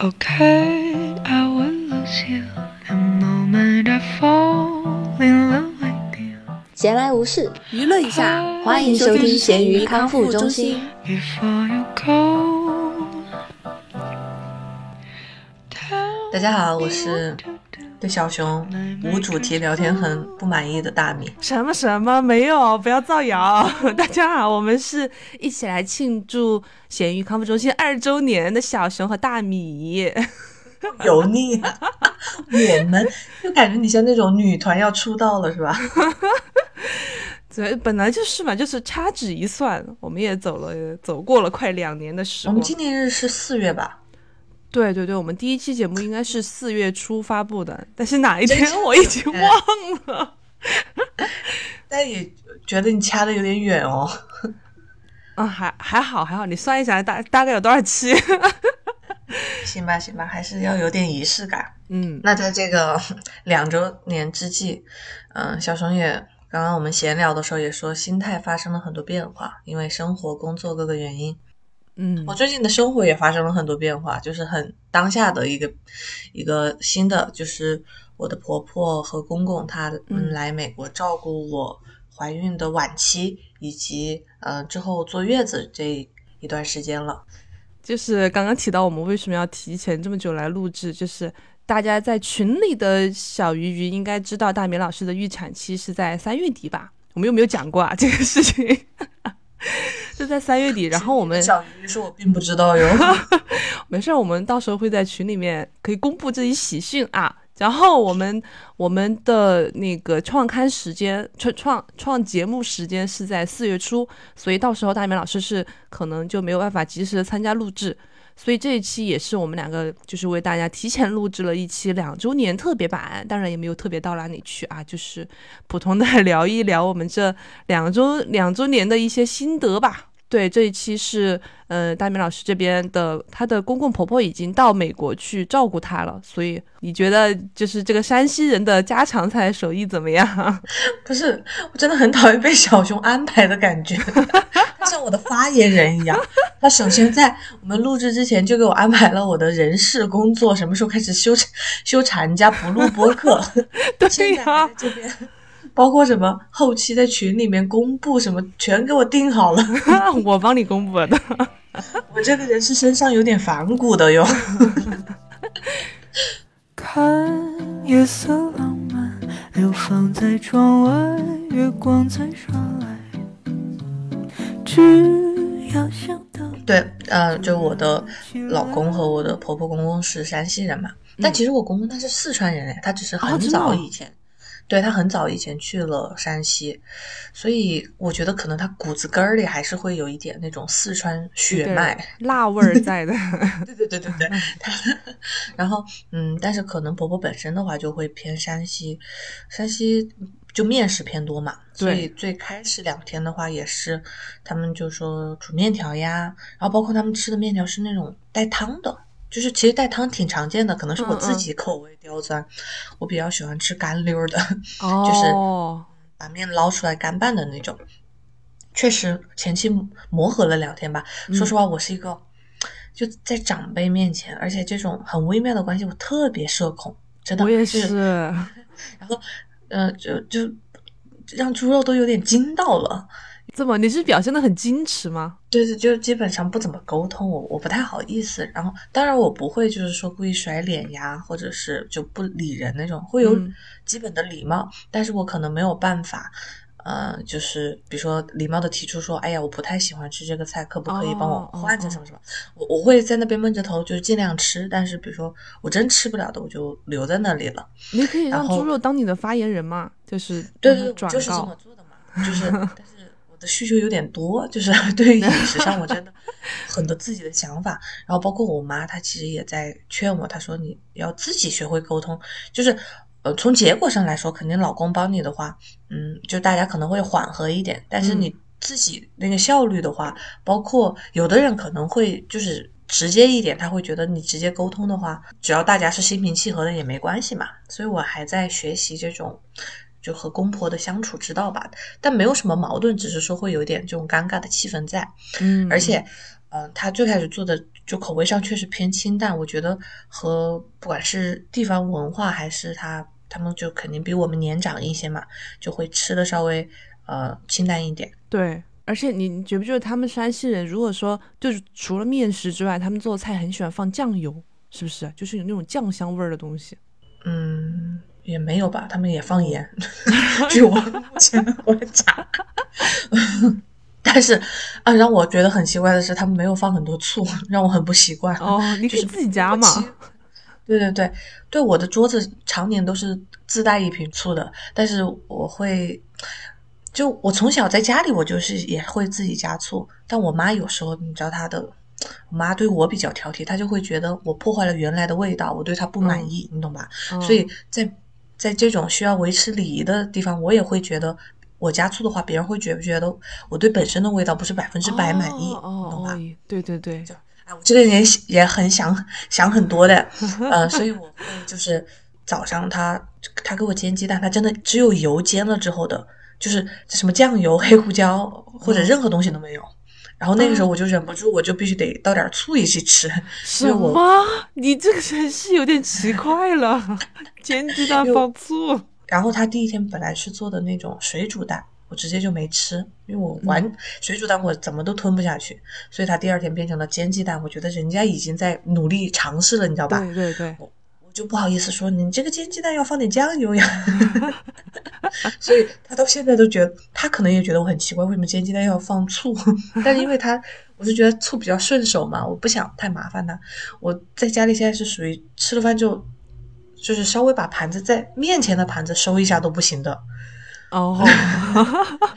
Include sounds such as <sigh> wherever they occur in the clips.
Okay, I will lose you the moment I fall in love with you. 闲来无事，娱乐一下，欢迎收听咸鱼康复中心。Before you go, tell 大家好，我是对小熊无主题聊天很不满意的大米。什么什么没有，不要造谣。<laughs> 大家好，我们是一起来庆祝咸鱼康复中心二周年的小熊和大米。油腻、啊，我们就感觉你像那种女团要出道了是吧？<laughs> 对，本来就是嘛，就是掐指一算，我们也走了，走过了快两年的时光。我们纪念日是四月吧？对对对，我们第一期节目应该是四月初发布的，但是哪一天我已经忘了。<laughs> 但也觉得你掐的有点远哦。啊，还还好还好，你算一下大大概有多少期？<laughs> 行吧行吧，还是要有点仪式感。嗯，那在这个两周年之际，嗯、小熊也刚刚我们闲聊的时候也说，心态发生了很多变化，因为生活、工作各个原因。嗯我最近的生活也发生了很多变化，就是很当下的一个一个新的，就是我的婆婆和公公他嗯们来美国照顾我怀孕的晚期以及呃之后坐月子这一段时间了。就是刚刚提到我们为什么要提前这么久来录制，就是大家在群里的小鱼鱼应该知道，大明老师的预产期是在三月底吧？我们有没有讲过啊这个事情？<laughs> 就在三月底，然后我们小鱼说我并不知道哟。<laughs> 没事儿，我们到时候会在群里面可以公布这一喜讯啊。然后我们我们的那个创刊时间创创创节目时间是在四月初，所以到时候大明老师是可能就没有办法及时的参加录制，所以这一期也是我们两个就是为大家提前录制了一期两周年特别版，当然也没有特别到哪里去啊，就是普通的聊一聊我们这两周两周年的一些心得吧。<laughs> 对，这一期是呃大明老师这边的，她的公公婆婆已经到美国去照顾她了，所以你觉得就是这个山西人的家常菜手艺怎么样？<laughs> 不是，我真的很讨厌被小熊安排的感觉，他像我的发言人一样。他首先在我们录制之前就给我安排了我的人事工作，什么时候开始休休产假不录播客，<laughs> 对呀、这边。包括什么后期在群里面公布什么，全给我定好了。<laughs> 我帮你公布的。我这个人是身上有点反骨的哟。<laughs> 看夜色浪漫，流放在窗外，月光在耍赖。只要想到对，呃，就我的老公和我的婆婆公公是山西人嘛，但其实我公公他是四川人哎，他只是很早以前，对他很早以前去了山西，所以我觉得可能他骨子根儿里还是会有一点那种四川血脉。辣味儿在的。<laughs> 对对对对对，<laughs> 他然后嗯，但是可能婆婆本身的话就会偏山西，山西就面食偏多嘛，所以最开始两天的话也是他们就说煮面条呀，然后包括他们吃的面条是那种带汤的。就是其实带汤挺常见的，可能是我自己口味刁钻，我比较喜欢吃干溜儿的，哦，<laughs> 把面捞出来干拌的那种。确实前期磨合了两天吧。说实话，我是一个就在长辈面前，而且这种很微妙的关系，我特别社恐，真的。我也。是 <laughs> 然后，呃，就就让猪肉都有点惊到了。怎么你是表现的很矜持吗？对对，就基本上不怎么沟通，我我不太好意思。然后，当然我不会就是说故意甩脸呀，或者是就不理人那种，会有嗯基本的礼貌，但是我可能没有办法。呃，就是比如说礼貌的提出说，哎呀，我不太喜欢吃这个菜，可不可以帮我换成什么什么？我我会在那边闷着头，就是尽量吃，但是比如说我真吃不了的，我就留在那里了。你可以让猪肉当你的发言人嘛，就是对对就是这么。做的嘛，就是，但是我的需求有点多，就是对于饮食上，我真的很多自己的想法。然后包括我妈，她其实也在劝我，她说你要自己学会沟通，就是。呃，从结果上来说，肯定老公帮你的话，嗯，就大家可能会缓和一点。但是嗯你自己那个效率的话，包括有的人可能会就是直接一点，他会觉得你直接沟通的话，只要大家是心平气和的也没关系嘛。所以我还在学习这种就和公婆的相处之道吧，但没有什么矛盾，只是说会有一点这种尴尬的气氛在。嗯，而且，呃，他最开始做的就口味上确实偏清淡，我觉得和不管是地方文化还是他他们就肯定比我们年长一些嘛，就会吃的稍微呃清淡一点。对，而且你你觉不觉得他们山西人如果说就是除了面食之外，他们做菜很喜欢放酱油，是不是？就是有那种酱香味儿的东西。嗯，也没有吧，他们也放盐，<laughs> 据我目前的观察。<laughs> 但是啊，让我觉得很奇怪的是，他们没有放很多醋，让我很不习惯。哦，你可以自己加嘛。对对对，对，我的桌子常年都是自带一瓶醋的，但是我会，就我从小在家里，我就是也会自己加醋，但我妈有时候，你知道她的，我妈对我比较挑剔，她就会觉得我破坏了原来的味道，我对她不满意，你懂吧？所以在在这种需要维持礼仪的地方，我也会觉得。我加醋的话，别人会觉不觉得我对本身的味道不是百分之百满意，懂吧？对对对，就哎，我这个人也也很想想很多的，<laughs> 呃，所以我会就是早上他他给我煎鸡蛋，他真的只有油煎了之后的，就是什么酱油、黑胡椒或者任何东西都没有。然后那个时候我就忍不住，我就必须得倒点醋一起吃。什么？你这个人是有点奇怪了，<laughs> 煎鸡蛋放醋。然后他第一天本来是做的那种水煮蛋，我直接就没吃，因为我完水煮蛋我怎么都吞不下去，所以他第二天变成了煎鸡蛋。我觉得人家已经在努力尝试了，你知道吧？对对对，我我就不好意思说你这个煎鸡蛋要放点酱油呀。<laughs> 所以他到现在都觉得，他可能也觉得我很奇怪，为什么煎鸡蛋要放醋？<laughs> 但是因为他，我是觉得醋比较顺手嘛，我不想太麻烦他。我在家里现在是属于吃了饭就。就是稍微把盘子在面前的盘子收一下都不行的，哦，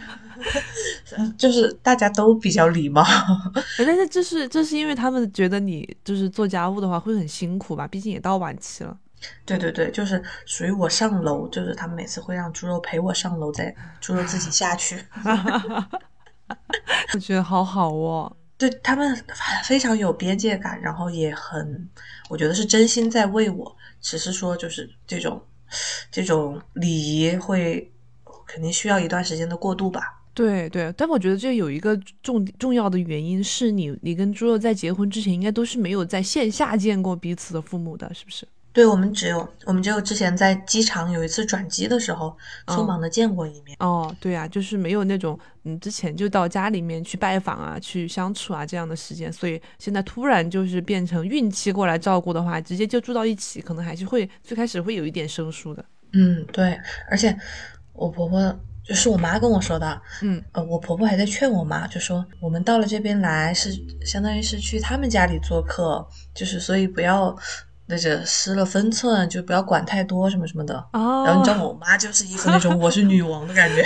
<laughs> 就是大家都比较礼貌，<laughs> 但是这是这是因为他们觉得你就是做家务的话会很辛苦吧，毕竟也到晚期了。对对对，就是属于我上楼，就是他们每次会让猪肉陪我上楼，再猪肉自己下去。<laughs> 我觉得好好哦，对他们非常有边界感，然后也很，我觉得是真心在为我。只是说，就是这种，这种礼仪会肯定需要一段时间的过渡吧。对对，但我觉得这有一个重重要的原因是你，你跟猪肉在结婚之前应该都是没有在线下见过彼此的父母的，是不是？对我们只有我们只有之前在机场有一次转机的时候，匆忙的见过一面。哦，对啊，就是没有那种嗯，之前就到家里面去拜访啊，去相处啊这样的时间，所以现在突然就是变成孕期过来照顾的话，直接就住到一起，可能还是会最开始会有一点生疏的。嗯，对，而且我婆婆就是我妈跟我说的，嗯，呃，我婆婆还在劝我妈，就说我们到了这边来是相当于是去他们家里做客，就是所以不要。那就失了分寸，就不要管太多什么什么的。哦，然后你知道我妈就是一副那种我是女王的感觉。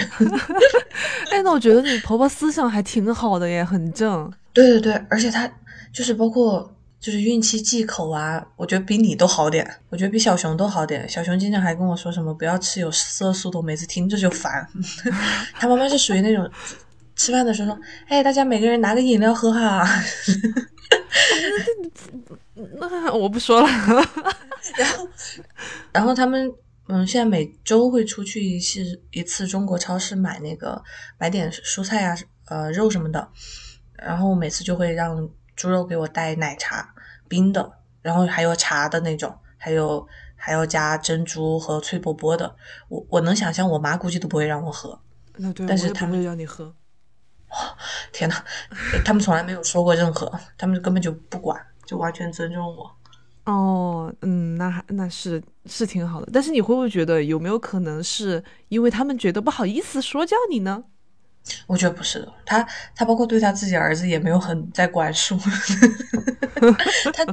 <laughs> 哎，那我觉得你婆婆思想还挺好的耶，很正。对对对，而且她就是包括就是孕期忌口啊，我觉得比你都好点。我觉得比小熊都好点。小熊经常还跟我说什么不要吃有色素的，我每次听着就烦。<laughs> 他妈妈是属于那种吃饭的时候说：“哎，大家每个人拿个饮料喝哈。<laughs> ” <laughs> 那我不说了。<laughs> 然后，然后他们嗯，现在每周会出去一次一次中国超市买那个买点蔬菜啊，呃，肉什么的。然后每次就会让猪肉给我带奶茶冰的，然后还有茶的那种，还有还要加珍珠和脆波波的。我我能想象，我妈估计都不会让我喝。那对，但是他们会让你喝。<laughs> 天呐，他们从来没有说过任何，他们根本就不管。就完全尊重我，哦，嗯，那还那是是挺好的，但是你会不会觉得有没有可能是因为他们觉得不好意思说教你呢？我觉得不是的，他他包括对他自己儿子也没有很在管束，<laughs> 他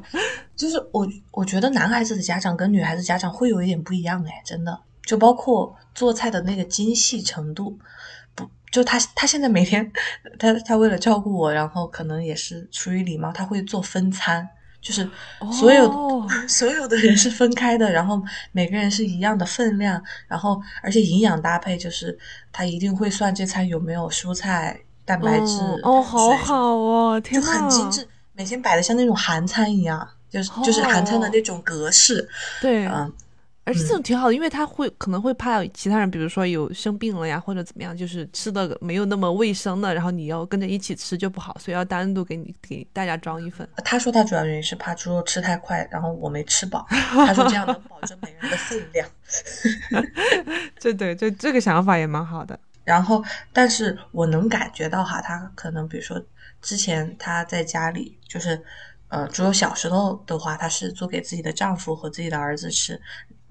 就是我我觉得男孩子的家长跟女孩子家长会有一点不一样哎，真的，就包括做菜的那个精细程度。就他，他现在每天，他他为了照顾我，然后可能也是出于礼貌，他会做分餐，就是所有 <laughs> 所有的人是分开的，然后每个人是一样的分量，然后而且营养搭配就是他一定会算这餐有没有蔬菜、蛋白质哦，好好哦，天就很精致，每天摆的像那种韩餐一样，就是就是韩餐的那种格式，对，嗯。而且这种挺好的，因为他会可能会怕其他人，比如说有生病了呀，或者怎么样，就是吃的没有那么卫生的，然后你要跟着一起吃就不好，所以要单独给你给大家装一份。他说他主要原因是怕猪肉吃太快，然后我没吃饱。他说这样能保证每人的分量。<laughs> 这对，这这个想法也蛮好的。<laughs> 然后，但是我能感觉到哈，他可能比如说之前他在家里就是。呃，猪肉小时候的话，他是做给自己的丈夫和自己的儿子吃，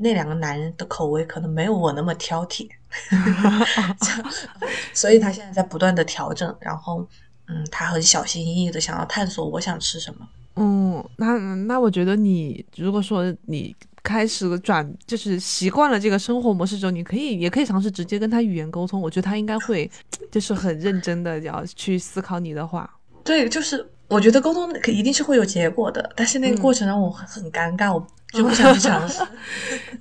那两个男人的口味可能没有我那么挑剔，<laughs> <laughs> 所以他现在在不断的调整，然后，嗯，他很小心翼翼的想要探索我想吃什么。嗯，那那我觉得你如果说你开始转，就是习惯了这个生活模式之后，你可以也可以尝试直接跟他语言沟通，我觉得他应该会 <laughs> 就是很认真的要去思考你的话。对，就是。我觉得沟通可一定是会有结果的，但是那个过程让我很很尴尬，我就不想去尝试。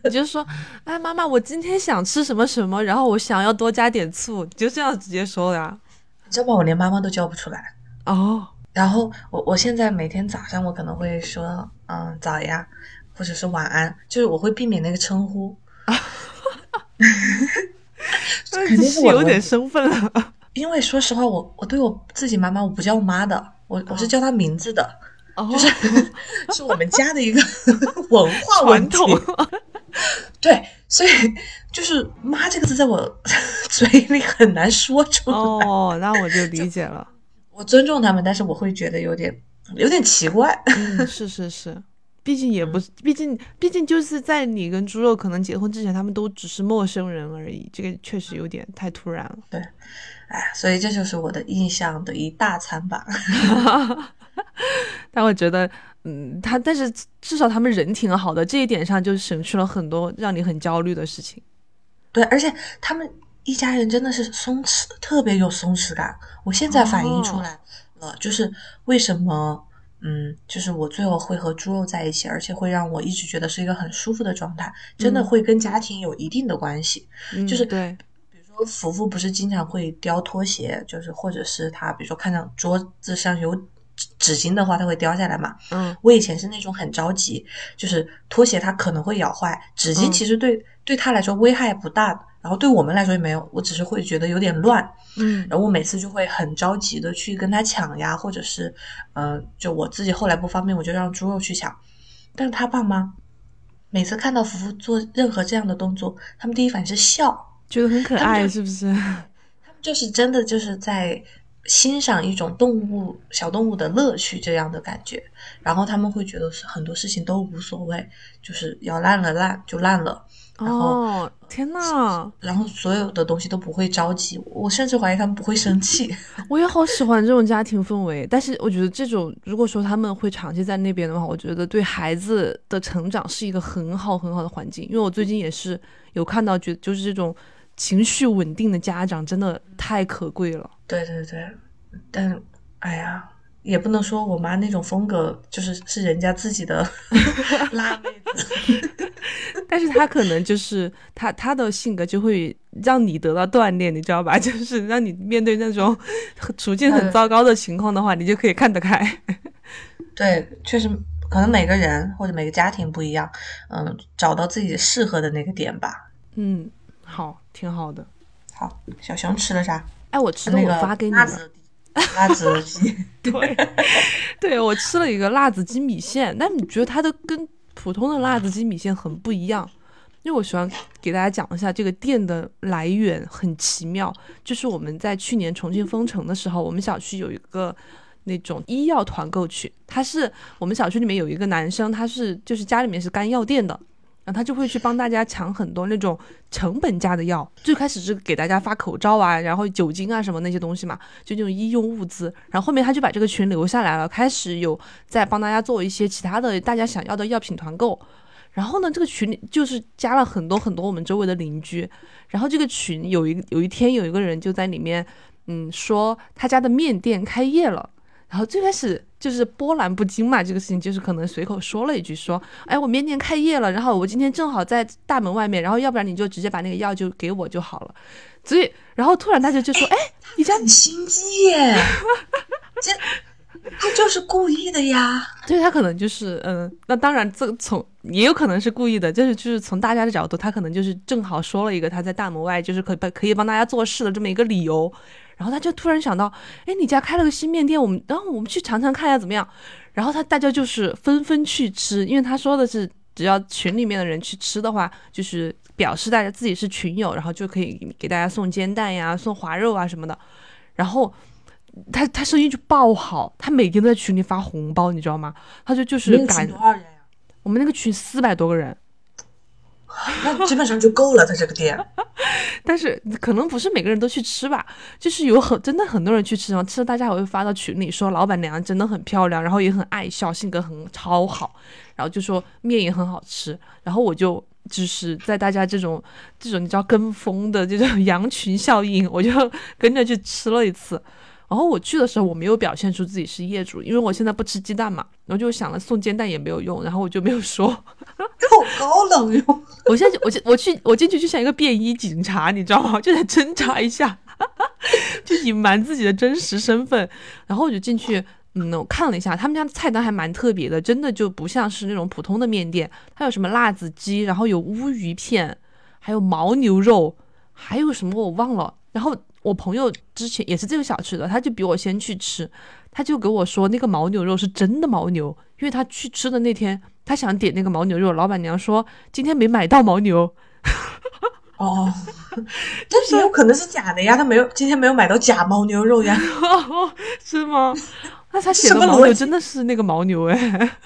你就说，哎，妈妈，我今天想吃什么什么，然后我想要多加点醋，你就这样直接说呀。你知道吗？我连妈妈都叫不出来哦。然后我我现在每天早上我可能会说，嗯，早呀，或者是晚安，就是我会避免那个称呼。<laughs> 肯定是有点生分了。因为说实话，我我对我自己妈妈，我不叫妈的。我我是叫她名字的，就是是我们家的一个 <laughs> 文化传统。对，所以就是“妈”这个字在我 <laughs> 嘴里很难说出来。哦，那我就理解了。我尊重他们，但是我会觉得有点有点奇怪。嗯，是是是，毕竟也不是，毕竟毕竟就是在你跟猪肉可能结婚之前，他们都只是陌生人而已。这个确实有点太突然了。对。哎，所以这就是我的印象的一大餐吧。<laughs> <laughs> 但我觉得，嗯，他但是至少他们人挺好的，这一点上就省去了很多让你很焦虑的事情。对，而且他们一家人真的是松弛，特别有松弛感。我现在反映出来了，就是为什么，嗯，就是我最后会和猪肉在一起，而且会让我一直觉得是一个很舒服的状态，真的会跟家庭有一定的关系。就是对。福福不是经常会叼拖鞋，就是或者是他，比如说看到桌子上有纸纸巾的话，它会掉下来嘛。嗯，我以前是那种很着急，就是拖鞋它可能会咬坏，纸巾其实对对他来说危害不大，然后对我们来说也没有，我只是会觉得有点乱。嗯，然后我每次就会很着急的去跟他抢呀，或者是，嗯，就我自己后来不方便，我就让猪肉去抢。但是他爸妈每次看到福福做任何这样的动作，他们第一反应是笑。觉得很可爱，是不是？<laughs> 他们就是真的就是在欣赏一种动物小动物的乐趣这样的感觉，然后他们会觉得是很多事情都无所谓，就是要烂了烂就烂了。哦，天呐！然后所有的东西都不会着急，我甚至怀疑他们不会生气。<laughs> 我也好喜欢这种家庭氛围，但是我觉得这种如果说他们会长期在那边的话，我觉得对孩子的成长是一个很好很好的环境。因为我最近也是有看到，觉就是这种。情绪稳定的家长真的太可贵了。对对对，但哎呀，也不能说我妈那种风格就是是人家自己的 <laughs> 辣妹子，<laughs> 但是她可能就是她她的性格就会让你得到锻炼，你知道吧？<laughs> 就是让你面对那种处境很糟糕的情况的话，你就可以看得开。对，确实可能每个人或者每个家庭不一样，嗯，找到自己适合的那个点吧。嗯。好，挺好的。好，小熊吃了啥？哎，我吃的我发给你了。辣子 <laughs> 鸡，对，对我吃了一个辣子鸡米线。但你觉得它的跟普通的辣子鸡米线很不一样？因为我喜欢给大家讲一下这个店的来源，很奇妙。就是我们在去年重庆封城的时候，我们小区有一个那种医药团购群，他是我们小区里面有一个男生，他是就是家里面是干药店的。他就会去帮大家抢很多那种成本价的药，最开始是给大家发口罩啊，然后酒精啊什么那些东西嘛，就那种医用物资。然后后面他就把这个群留下来了，开始有在帮大家做一些其他的大家想要的药品团购。然后呢，这个群里就是加了很多很多我们周围的邻居。然后这个群有一有一天有一个人就在里面，嗯，说他家的面店开业了。然后最开始就是波澜不惊嘛，这个事情就是可能随口说了一句，说，哎，我明年开业了，然后我今天正好在大门外面，然后要不然你就直接把那个药就给我就好了。所以，然后突然大家就说，哎，你家很心机耶，<laughs> 这他就是故意的呀。对他可能就是嗯，那当然这从也有可能是故意的，就是就是从大家的角度，他可能就是正好说了一个他在大门外就是可可以帮大家做事的这么一个理由，然后他就突然想到，哎，你家开了个新面店，我们然后我们去尝尝看下怎么样？然后他大家就是纷纷去吃，因为他说的是只要群里面的人去吃的话，就是表示大家自己是群友，然后就可以给大家送煎蛋呀、送滑肉啊什么的，然后。他他生意就爆好，他每天都在群里发红包，你知道吗？他就就是赶多少人呀？我们那个群四百多个人，<laughs> 那基本上就够了。他这个店，<laughs> 但是可能不是每个人都去吃吧，就是有很真的很多人去吃，然后吃了大家还会发到群里说老板娘真的很漂亮，然后也很爱笑，性格很超好，然后就说面也很好吃，然后我就就是在大家这种这种你知道跟风的这种 <laughs> 羊群效应，我就跟着去吃了一次。然后我去的时候，我没有表现出自己是业主，因为我现在不吃鸡蛋嘛。然后就想了送煎蛋也没有用，然后我就没有说。<laughs> 好高冷哟！我现在我我去我进去就像一个便衣警察，你知道吗？就在侦查一下，<laughs> 就隐瞒自己的真实身份。然后我就进去，嗯，我看了一下他们家的菜单还蛮特别的，真的就不像是那种普通的面店。它有什么辣子鸡，然后有乌鱼片，还有牦牛肉，还有什么我忘了。然后。我朋友之前也是这个小吃的，他就比我先去吃，他就给我说那个牦牛肉是真的牦牛，因为他去吃的那天，他想点那个牦牛肉，老板娘说今天没买到牦牛。<laughs> 哦，<laughs> 但是有可能是假的呀，他没有今天没有买到假牦牛肉呀，<laughs> 是吗？那他写的牦牛真的是那个牦牛哎。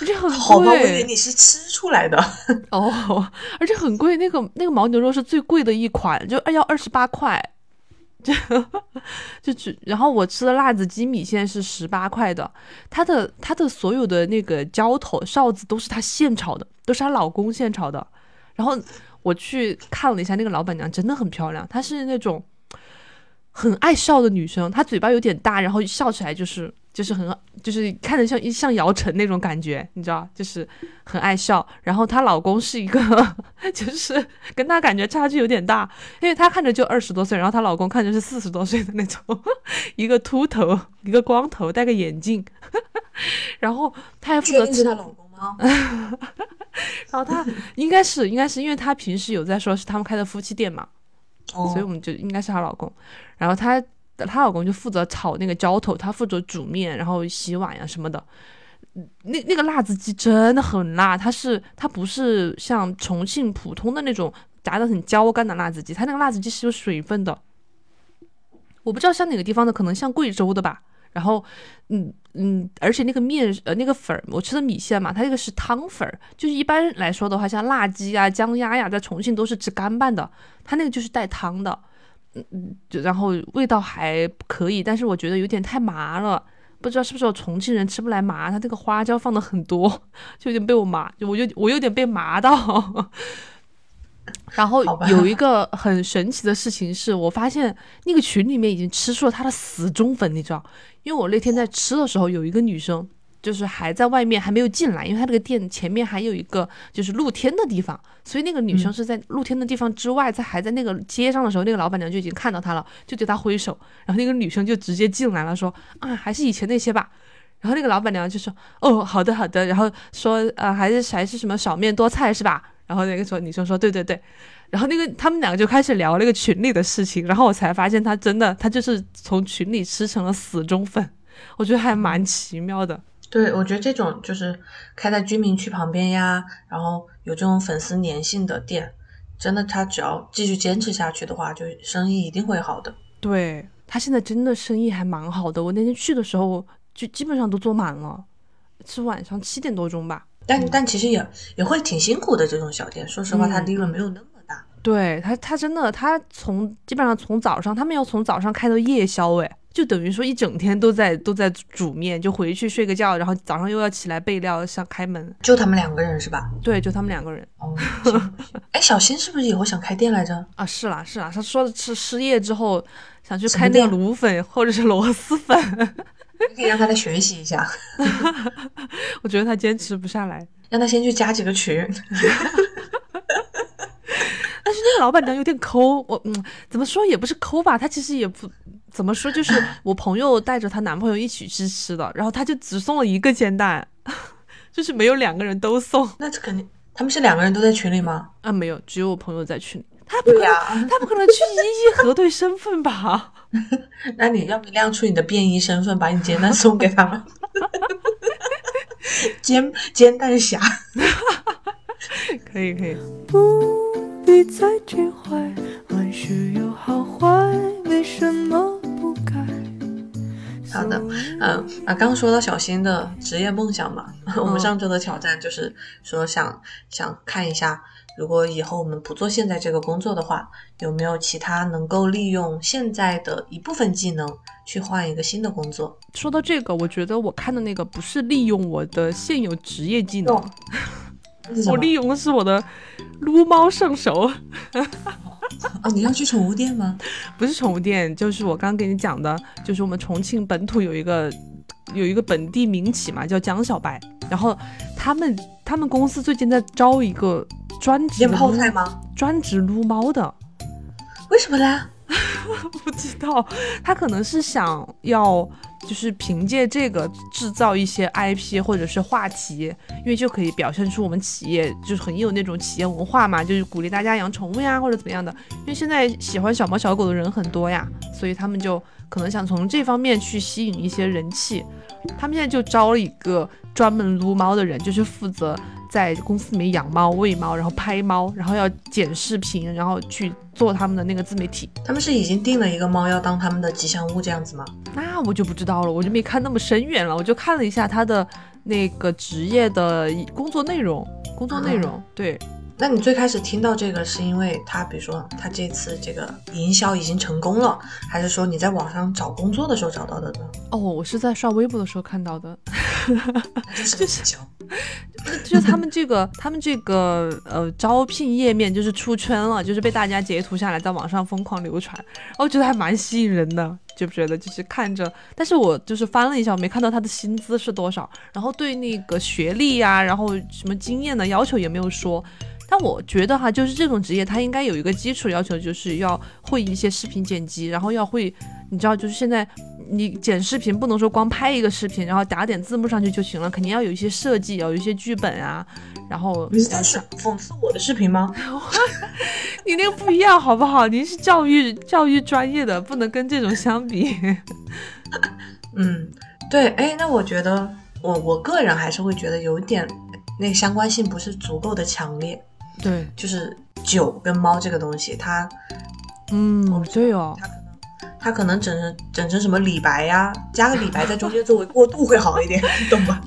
而且很贵，好吧，我以为你是吃出来的 <laughs> 哦。而且很贵，那个那个牦牛肉是最贵的一款，就要二十八块，就就只。然后我吃的辣子鸡米线是十八块的，它的它的所有的那个浇头臊子都是她现炒的，都是她老公现炒的。然后我去看了一下，那个老板娘真的很漂亮，她是那种很爱笑的女生，她嘴巴有点大，然后笑起来就是。就是很，就是看着像像姚晨那种感觉，你知道，就是很爱笑。然后她老公是一个，<laughs> 就是跟她感觉差距有点大，因为她看着就二十多岁，然后她老公看着是四十多岁的那种，<laughs> 一个秃头，一个光头，戴个眼镜。<laughs> 然后她还负责是她老公吗？然后她应该是，应该是因为她平时有在说是他们开的夫妻店嘛，所以我们就应该是她老公。然后他。她老公就负责炒那个浇头，她负责煮面，然后洗碗呀什么的。那那个辣子鸡真的很辣，它是它不是像重庆普通的那种炸的很焦干的辣子鸡，它那个辣子鸡是有水分的。我不知道像哪个地方的，可能像贵州的吧。然后，嗯嗯，而且那个面呃那个粉，我吃的米线嘛，它这个是汤粉，就是一般来说的话，像辣鸡啊、姜鸭呀，在重庆都是吃干拌的，它那个就是带汤的。嗯嗯，就然后味道还可以，但是我觉得有点太麻了，不知道是不是我重庆人吃不来麻，他这个花椒放的很多，<laughs> 就有点被我麻，就我就我有点被麻到。然后有一个很神奇的事情是，我发现那个群里面已经吃出了他的死忠粉，你知道？因为我那天在吃的时候，有一个女生。就是还在外面还没有进来，因为他这个店前面还有一个就是露天的地方，所以那个女生是在露天的地方之外，在还在那个街上的时候，那个老板娘就已经看到她了，就对她挥手，然后那个女生就直接进来了，说啊还是以前那些吧，然后那个老板娘就说哦好的好的，然后说呃还是还是什么少面多菜是吧？然后那个说女生说对对对，然后那个他们两个就开始聊那个群里的事情，然后我才发现他真的他就是从群里吃成了死忠粉，我觉得还蛮奇妙的。对，我觉得这种就是开在居民区旁边呀，然后有这种粉丝粘性的店，真的，他只要继续坚持下去的话，就生意一定会好的。对他现在真的生意还蛮好的，我那天去的时候就基本上都坐满了，是晚上七点多钟吧。但但其实也也会挺辛苦的，这种小店，说实话，它利润没有那么大。对他，他真的，他从基本上从早上，他们要从早上开到夜宵，哎。就等于说一整天都在都在煮面，就回去睡个觉，然后早上又要起来备料，想开门。就他们两个人是吧？对，就他们两个人。哦，<laughs> 哎，小新是不是以后想开店来着？<laughs> 啊，是啦是啦，他说的是失业之后想去开那个卤粉或者是螺蛳粉。可以让他来学习一下。<laughs> 我觉得他坚持不下来，让他先去加几个群。但是那个老板娘有点抠，我嗯，怎么说也不是抠吧，他其实也不。怎么说？就是 <laughs> 我朋友带着她男朋友一起去吃的，然后他就只送了一个煎蛋，<laughs> 就是没有两个人都送。那这肯定，他们是两个人都在群里吗？啊，没有，只有我朋友在群里。他不可能，他不可能去一一核对身份吧？<laughs> 那你要不亮出你的便衣身份，把你煎蛋送给他们？煎煎蛋侠，可以可以。不必再介怀，万事有好坏，没什么不该。好的，嗯啊，刚刚说到小新的职业梦想嘛，<laughs> 我们上周的挑战就是说想想看一下。如果以后我们不做现在这个工作的话，有没有其他能够利用现在的一部分技能去换一个新的工作？说到这个，我觉得我看的那个不是利用我的现有职业技能，<laughs> 我利用的是我的撸猫圣手。<laughs> 哦，你要去宠物店吗？不是宠物店，就是我刚刚跟你讲的，就是我们重庆本土有一个有一个本地民企嘛，叫江小白，然后他们他们公司最近在招一个。专职泡菜吗？专职撸猫的，为什么呢？<laughs> 不知道，他可能是想要，就是凭借这个制造一些 IP 或者是话题，因为就可以表现出我们企业就是很有那种企业文化嘛，就是鼓励大家养宠物呀或者怎么样的。因为现在喜欢小猫小狗的人很多呀，所以他们就可能想从这方面去吸引一些人气。他们现在就招了一个专门撸猫的人，就是负责。在公司里面养猫、喂猫，然后拍猫，然后要剪视频，然后去做他们的那个自媒体。他们是已经定了一个猫要当他们的吉祥物这样子吗？那我就不知道了，我就没看那么深远了，我就看了一下他的那个职业的工作内容，工作内容对。那你最开始听到这个是因为他，比如说他这次这个营销已经成功了，还是说你在网上找工作的时候找到的呢？哦，我是在刷微博的时候看到的，<laughs> 就是营销。就他们这个，<laughs> 他们这个呃招聘页面就是出圈了，就是被大家截图下来，在网上疯狂流传。我觉得还蛮吸引人的，觉不觉得？就是看着，但是我就是翻了一下，我没看到他的薪资是多少，然后对那个学历呀，然后什么经验的要求也没有说。但我觉得哈，就是这种职业，它应该有一个基础要求，就是要会一些视频剪辑，然后要会，你知道，就是现在你剪视频不能说光拍一个视频，然后打点字幕上去就行了，肯定要有一些设计，要有一些剧本啊。然后你在讽刺我的视频吗？<laughs> 你那个不一样，好不好？您是教育教育专业的，不能跟这种相比。<laughs> 嗯，对，哎，那我觉得我我个人还是会觉得有点那个相关性不是足够的强烈。对，就是酒跟猫这个东西，它，嗯，对哦，它可能，它可能整成整成什么李白呀，加个李白在中间作为过渡会好一点，<laughs> 懂吧？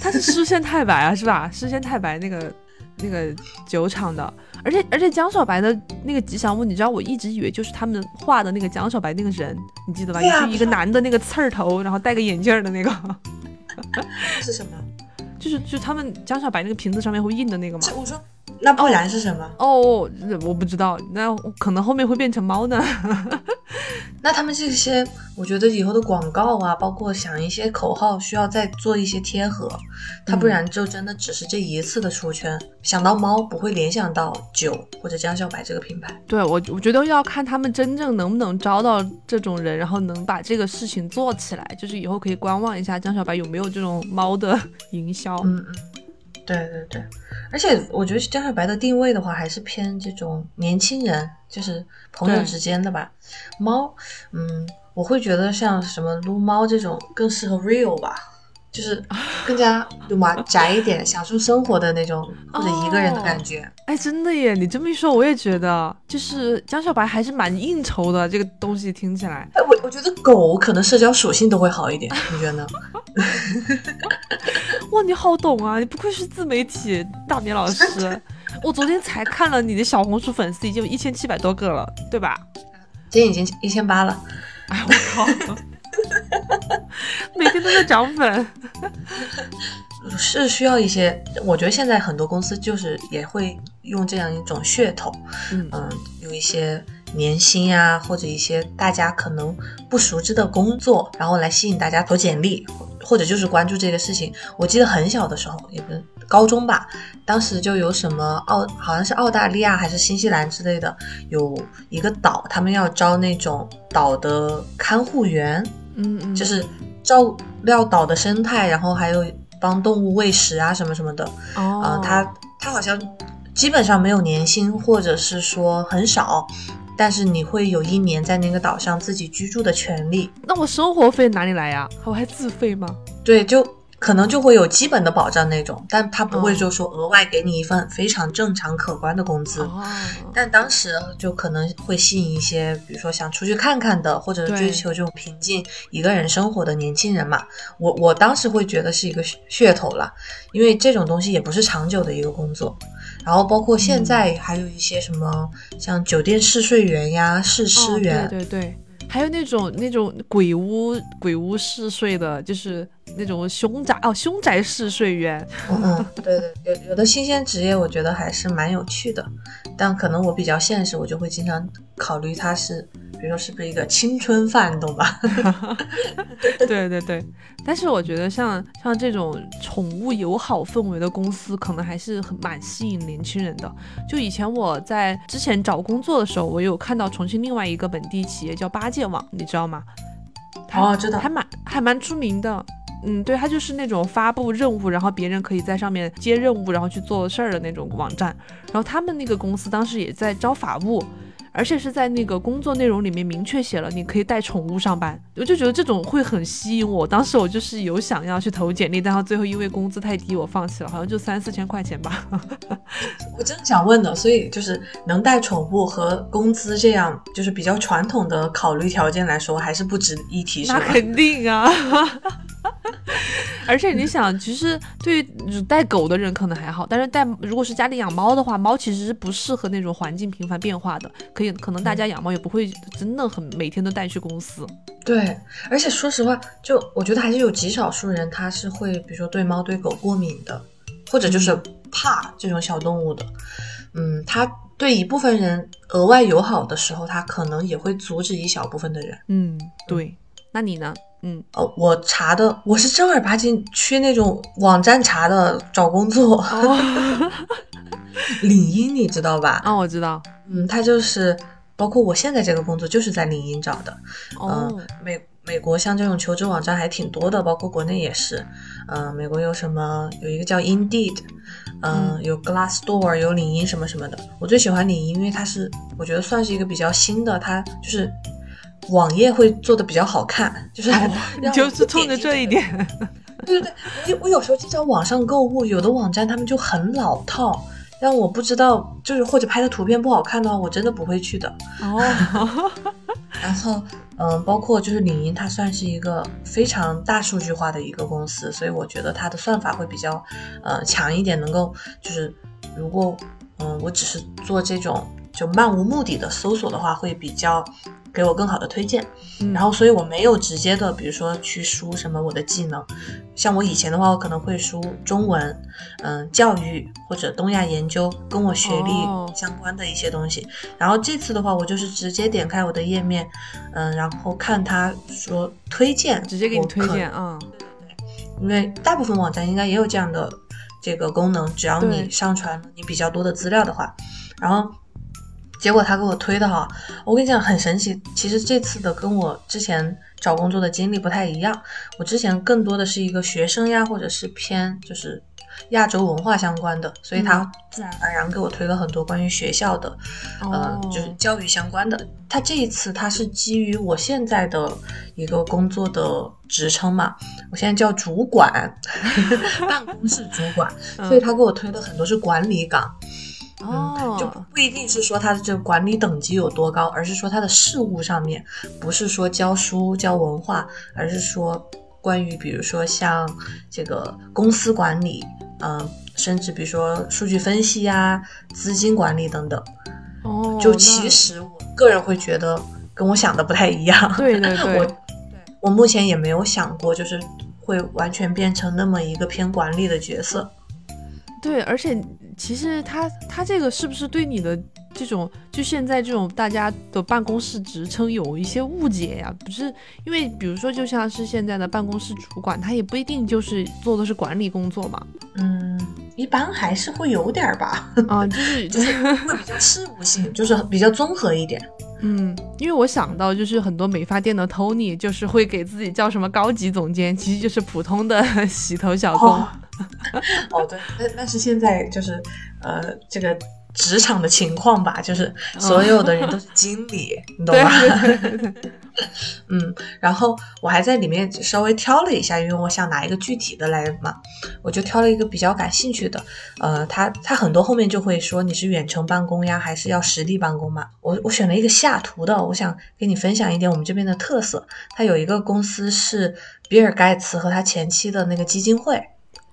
它是诗仙太白啊，是吧？诗仙太白那个那个酒厂的，而且而且江小白的那个吉祥物，你知道，我一直以为就是他们画的那个江小白那个人，你记得吧？就一个男的那个刺儿头，然后戴个眼镜的那个，<laughs> 是什么？<laughs> 就是就他们江小白那个瓶子上面会印的那个吗？我说。那不然是什么？哦，我不知道，那可能后面会变成猫呢。<laughs> 那他们这些，我觉得以后的广告啊，包括想一些口号，需要再做一些贴合，它不然就真的只是这一次的出圈。想到猫，不会联想到酒或者江小白这个品牌。对我，我觉得要看他们真正能不能招到这种人，然后能把这个事情做起来。就是以后可以观望一下江小白有没有这种猫的营销。嗯嗯。对对对，而且我觉得江小白的定位的话，还是偏这种年轻人，就是朋友之间的吧。猫，嗯，我会觉得像什么撸猫这种更适合 real 吧，就是更加对吗？宅一点，享受生活的那种，或者一个人的感觉。哎，真的耶！你这么一说，我也觉得，就是江小白还是蛮应酬的。这个东西听起来，哎，我我觉得狗可能社交属性都会好一点，你觉得呢？<laughs> 哇，你好懂啊！你不愧是自媒体大米老师。我昨天才看了你的小红书粉丝已经有一千七百多个了，对吧？今天已经一千八了。哎，我靠！<laughs> 每天都在涨粉。是需要一些，我觉得现在很多公司就是也会用这样一种噱头，嗯，有一些年薪呀，或者一些大家可能不熟知的工作，然后来吸引大家投简历。或者就是关注这个事情。我记得很小的时候，也不是高中吧，当时就有什么澳，好像是澳大利亚还是新西兰之类的，有一个岛，他们要招那种岛的看护员，嗯嗯，就是照料岛的生态，然后还有帮动物喂食啊什么什么的。哦，呃，他他好像基本上没有年薪，或者是说很少。但是你会有一年在那个岛上自己居住的权利。那我生活费哪里来呀？我还自费吗？对，就可能就会有基本的保障那种，但他不会就说额外给你一份非常正常可观的工资。哦，但当时就可能会吸引一些，比如说想出去看看的，或者对追求这种平静一个人生活的年轻人嘛。我我当时会觉得是一个噱噱头了，因为这种东西也不是长久的一个工作。然后包括现在还有一些什么像酒店试睡员呀、试吃员，哦、对对对，还有那种那种鬼屋鬼屋嗜睡的，就是那种凶宅哦，凶宅嗜睡员。嗯，对对，有有的新鲜职业，我觉得还是蛮有趣的，但可能我比较现实，我就会经常考虑它是，比如说是不是一个青春饭，懂吧？<laughs> 对 <laughs> 对对，但是我觉得像像这种宠物友好氛围的公司，可能还是很蛮吸引年轻人的。就以前我在之前找工作的时候，我有看到重庆另外一个本地企业叫八戒网，你知道吗？哦，知道还蛮还蛮出名的。嗯，对，它就是那种发布任务，然后别人可以在上面接任务，然后去做事儿的那种网站。然后他们那个公司当时也在招法务，而且是在那个工作内容里面明确写了你可以带宠物上班。我就觉得这种会很吸引我。当时我就是有想要去投简历，但是最后因为工资太低，我放弃了，好像就三四千块钱吧。<laughs> 我真的想问的，所以就是能带宠物和工资这样，就是比较传统的考虑条件来说，还是不值一提，是那吧？肯定啊。<laughs> 而且你想，其实对于带狗的人可能还好，但是带如果是家里养猫的话，猫其实是不适合那种环境频繁变化的。可以，可能大家养猫也不会真的很每天都带去公司。对，而且说实话，就我觉得还是有极少数人他是会，比如说对猫对狗过敏的，或者就是怕这种小动物的。嗯，他对一部分人额外友好的时候，他可能也会阻止一小部分的人。嗯，对。那你呢？嗯，哦，我查的我是正儿八经去那种网站查的找工作，哦，<laughs> 领英你知道吧？啊，我知道。嗯，它就是包括我现在这个工作就是在领英找的。哦，嗯，美美国像这种求职网站还挺多的，包括国内也是。嗯、美国有什么有一个叫 Indeed，嗯、嗯有 Glassdoor，有领英什么什么的。我最喜欢领英，因为它是我觉得算是一个比较新的，它就是网页会做的比较好看，就是 <laughs> 就是冲着这一点。对对对，我有我有时候经常网上购物，有的网站他们就很老套，让我不知道，就是或者拍的图片不好看的话，我真的不会去的。哦，然后，嗯，包括就是领英，它算是一个非常大数据化的一个公司，所以我觉得它的算法会比较，呃，强一点，能够就是如果，嗯，我只是做这种就漫无目的的搜索的话，会比较给我更好的推荐。嗯然后，所以我没有直接的，比如说去输什么我的技能，像我以前的话，我可能会输中文，嗯，教育或者东亚研究，跟我学历哦相关的一些东西。然后这次的话，我就是直接点开我的页面，嗯，然后看他说推荐，直接给你我推荐，啊。因为大部分网站应该也有这样的这个功能，只要你上传你比较多的资料的话，然后结果他给我推的哈，我跟你讲很神奇，其实这次的跟我之前找工作的经历不太一样，我之前更多的是一个学生呀，或者是偏就是亚洲文化相关的，所以他嗯自然而然给我推了很多关于学校的，呃哦，就是教育相关的。他这一次他是基于我现在的一个工作的职称嘛，我现在叫主管，<laughs> 办公室主管，嗯。所以他给我推的很多是管理岗，哦，就不一定是说他的这个管理等级有多高，而是说他的事务上面，不是说教书教文化，而是说关于比如说像这个公司管理，嗯、甚至比如说数据分析呀、资金管理等等。哦，就其实我个人会觉得跟我想的不太一样。对对对我我目前也没有想过，就是会完全变成那么一个偏管理的角色。对，而且其实他他这个是不是对你的这种就现在这种大家的办公室职称有一些误解呀？不是因为比如说就像是现在的办公室主管，他也不一定就是做的是管理工作嘛。嗯，一般还是会有点儿吧。啊，就是 <laughs> 就是会比较事务性，就是比较综合一点。<laughs> 嗯，因为我想到就是很多美发店的 Tony，就是会给自己叫什么高级总监，其实就是普通的 <laughs> 洗头小工。哦，<laughs> 对，那那是现在就是呃这个职场的情况吧，就是所有的人都是经理，你懂吗？<laughs> 嗯，然后我还在里面稍微挑了一下，因为我想拿一个具体的来嘛，我就挑了一个比较感兴趣的。呃，他他很多后面就会说你是远程办公呀，还是要实地办公嘛？我我选了一个下图的，我想跟你分享一点我们这边的特色。他有一个公司是比尔盖茨和他前妻的那个基金会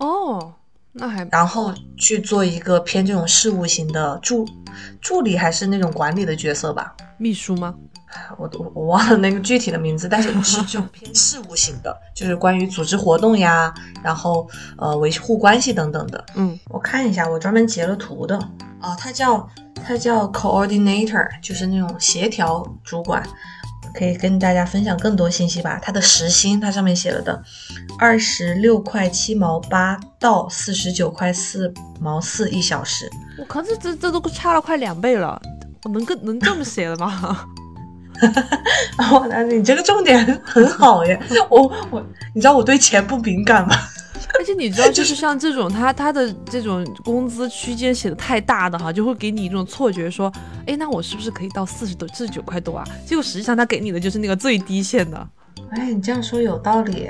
哦，那还然后去做一个偏这种事务型的助助理，还是那种管理的角色吧？秘书吗？我都我忘了那个具体的名字，但是是这种偏事务型的，<laughs> 就是关于组织活动呀，然后呃维护关系等等的。嗯，我看一下，我专门截了图的。哦，他叫他叫 coordinator，就是那种协调主管。可以跟大家分享更多信息吧。它的时薪，它上面写了的，二十六块七毛八到四十九块四毛四一小时。我靠，这这这都差了快两倍了，我能跟能这么写的吗？<laughs> 哦，那你这个重点很好耶！我我，你知道我对钱不敏感吗？而且你知道，就是像这种他他的这种工资区间写的太大的哈，就会给你一种错觉，说，哎，那我是不是可以到四十多、四十九块多啊？结果实际上他给你的就是那个最低线的。哎，你这样说有道理。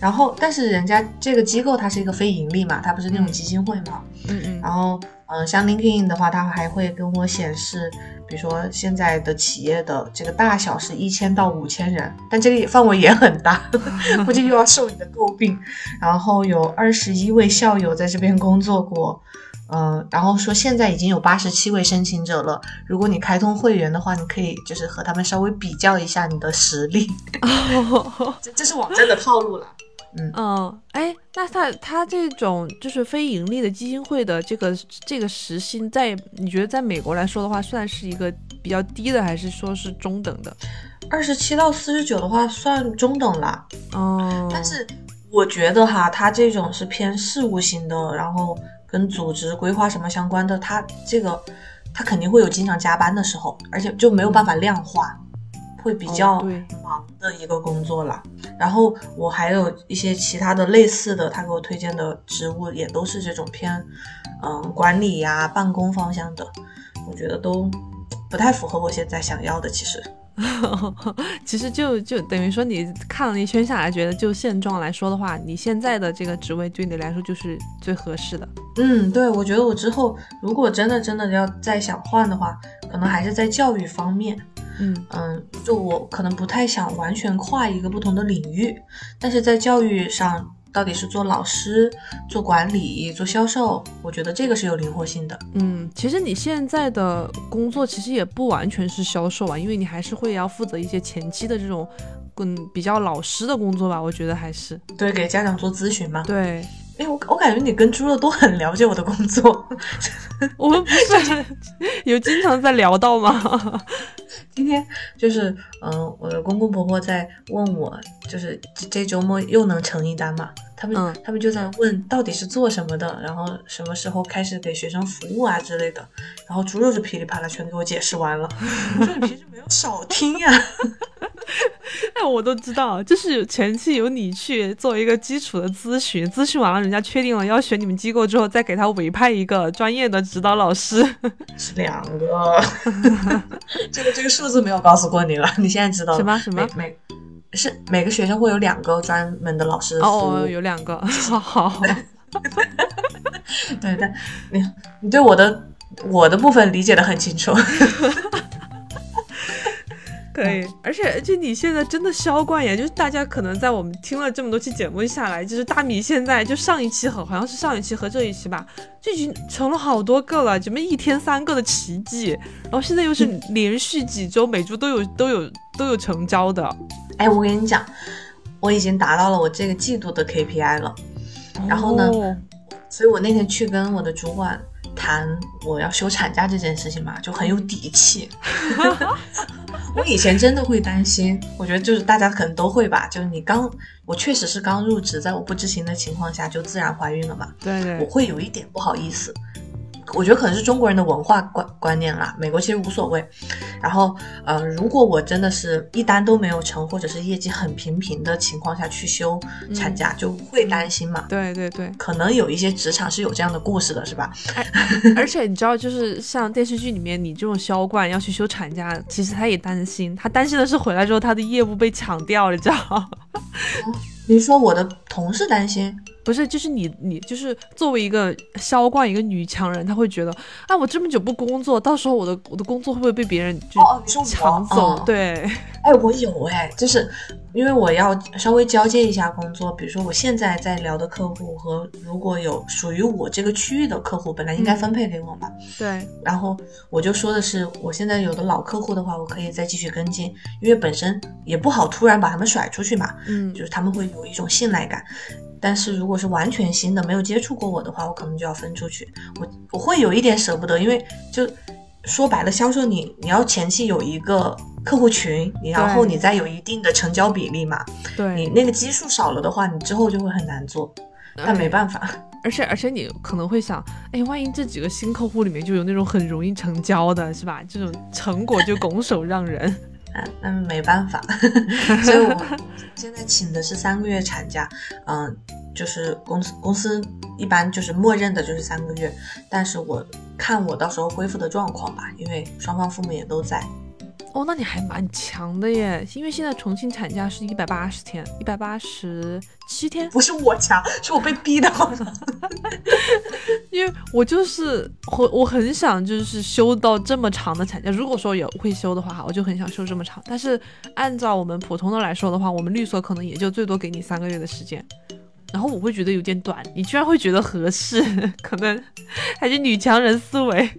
然后，但是人家这个机构它是一个非盈利嘛，它不是那种基金会嘛。嗯嗯。然后，嗯，像 LinkedIn 的话，它还会跟我显示。比如说，现在的企业的这个大小是一千到五千人，但这个范围也很大，<laughs> 估计又要受你的诟病。然后有二十一位校友在这边工作过，嗯，然后说现在已经有八十七位申请者了。如果你开通会员的话，你可以就是和他们稍微比较一下你的实力。<laughs> 这这是网站的套路了。嗯，哎，那他他这种就是非盈利的基金会的这个这个时薪，在你觉得在美国来说的话，算是一个比较低的，还是说是中等的？二十七到四十九的话，算中等啦。哦，但是我觉得哈，他这种是偏事务型的，然后跟组织规划什么相关的，他这个他肯定会有经常加班的时候，而且就没有办法量化。会比较忙的一个工作了，然后我还有一些其他的类似的，他给我推荐的职务也都是这种偏，嗯，管理呀、办公方向的，我觉得都不太符合我现在想要的。其实，<laughs> 其实就就等于说你看了一圈下来，觉得就现状来说的话，你现在的这个职位对你来说就是最合适的。嗯，对，我觉得我之后如果真的真的要再想换的话，可能还是在教育方面。嗯嗯，就我可能不太想完全跨一个不同的领域，但是在教育上，到底是做老师、做管理、做销售，我觉得这个是有灵活性的。嗯，其实你现在的工作其实也不完全是销售啊，因为你还是会要负责一些前期的这种，嗯，比较老师的工作吧，我觉得还是对给家长做咨询嘛。对。哎，我我感觉你跟猪肉都很了解我的工作，<laughs> 我们不是 <laughs> 有经常在聊到吗？<laughs> 今天就是，嗯，我的公公婆婆在问我，就是这周末又能成一单吗？他们他们就在问到底是做什么的，然后什么时候开始给学生服务啊之类的，然后猪肉就噼里啪啦全给我解释完了。我说你平时没有少听呀。<laughs> 哎，我都知道，就是前期由你去做一个基础的咨询，咨询完了，人家确定了要选你们机构之后，再给他委派一个专业的指导老师。<laughs> 是两个，<laughs> 这个这个数字没有告诉过你了，你现在知道了。什么什么？每是每个学生会有两个专门的老师哦，有两个，好 <laughs> 好。<laughs> 对，但你你对我的我的部分理解的很清楚。<laughs> 可以，而且而且你现在真的销冠呀！就是大家可能在我们听了这么多期节目下来，就是大米现在就上一期和好像是上一期和这一期吧，就已经成了好多个了，怎么一天三个的奇迹？然后现在又是连续几周每周都有都有都有成交的。哎，我跟你讲，我已经达到了我这个季度的 KPI 了。然后呢，所以我那天去跟我的主管谈我要休产假这件事情嘛，就很有底气。<laughs> 我以前真的会担心，我觉得就是大家可能都会吧，就是你刚，我确实是刚入职，在我不知情的情况下就自然怀孕了嘛，对对，我会有一点不好意思。我觉得可能是中国人的文化观观念啦，美国其实无所谓。然后，呃，如果我真的是一单都没有成，或者是业绩很平平的情况下去休产假，就会担心嘛。对对对，可能有一些职场是有这样的故事的，是吧？而且你知道，就是像电视剧里面你这种销冠要去休产假，其实他也担心，他担心的是回来之后他的业务被抢掉了，你知道吗？你说我的同事担心。不是，就是你，你就是作为一个销冠一个女强人，她会觉得，啊，我这么久不工作，到时候我的我的工作会不会被别人就抢走？对，哎，我有哎，就是因为我要稍微交接一下工作，比如说我现在在聊的客户和如果有属于我这个区域的客户，本来应该分配给我嘛。对，然后我就说的是，我现在有的老客户的话，我可以再继续跟进，因为本身也不好突然把他们甩出去嘛。嗯，就是他们会有一种信赖感。但是如果是完全新的，没有接触过我的话，我可能就要分出去。我我会有一点舍不得，因为就说白了，销售你你要前期有一个客户群，你然后你再有一定的成交比例嘛。对，你那个基数少了的话，你之后就会很难做。但没办法，<laughs> 而且而且你可能会想，哎，万一这几个新客户里面就有那种很容易成交的，是吧？这种成果就拱手让人。嗯，那没办法，<laughs> 所以我现在请的是三个月产假，嗯，就是公司公司一般就是默认的就是三个月，但是我看我到时候恢复的状况吧，因为双方父母也都在。哦，那你还蛮强的耶，因为现在重庆产假是一百八十天，一百八十七天。不是我强，是我被逼的。因为我就是我，我很想就是休到这么长的产假。如果说有会休的话，我就很想休这么长。但是按照我们普通的来说的话，我们律所可能也就最多给你三个月的时间。然后我会觉得有点短，你居然会觉得合适，<laughs> 可能还是女强人思维。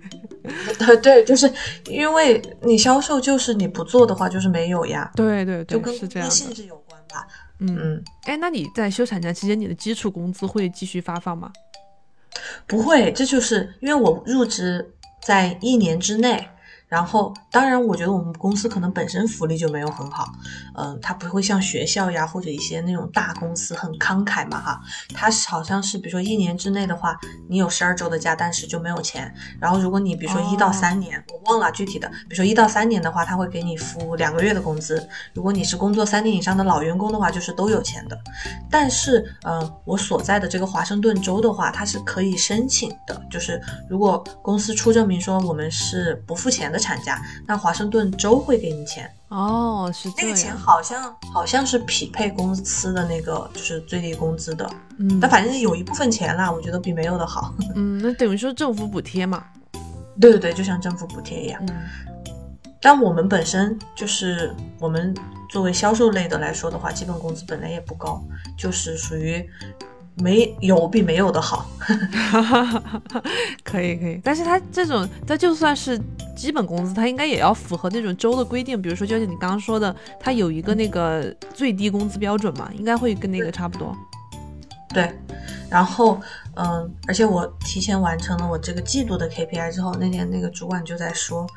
对 <laughs> 对，就是因为你销售，就是你不做的话，就是没有呀。对对对，就跟是这样性质有关吧。嗯嗯，哎，那你在休产假期间，你的基础工资会继续发放吗？不会，这就是因为我入职在一年之内。然后，当然，我觉得我们公司可能本身福利就没有很好，嗯，它不会像学校呀或者一些那种大公司很慷慨嘛，哈，它好像是比如说一年之内的话，你有十二周的假，但是就没有钱。然后，如果你比如说一到三年，我忘了具体的，比如说一到三年的话，他会给你付两个月的工资。如果你是工作三年以上的老员工的话，就是都有钱的。但是，呃，我所在的这个华盛顿州的话，它是可以申请的，就是如果公司出证明说我们是不付钱的。产假，那华盛顿州会给你钱。哦，是那个钱好像好像是匹配公司的那个就是最低工资的，嗯，但反正有一部分钱啦，我觉得比没有的好，<laughs> 嗯，那等于说政府补贴嘛，对对对，就像政府补贴一样，嗯，但我们本身就是我们作为销售类的来说的话，基本工资本来也不高，就是属于。没有比没有的好，<laughs> 可以可以，但是他这种，他就算是基本工资，他应该也要符合那种州的规定，比如说就像你刚刚说的，他有一个那个最低工资标准嘛，应该会跟那个差不多。对，然后嗯，而且我提前完成了我这个季度的 KPI 之后，那天那个主管就在说，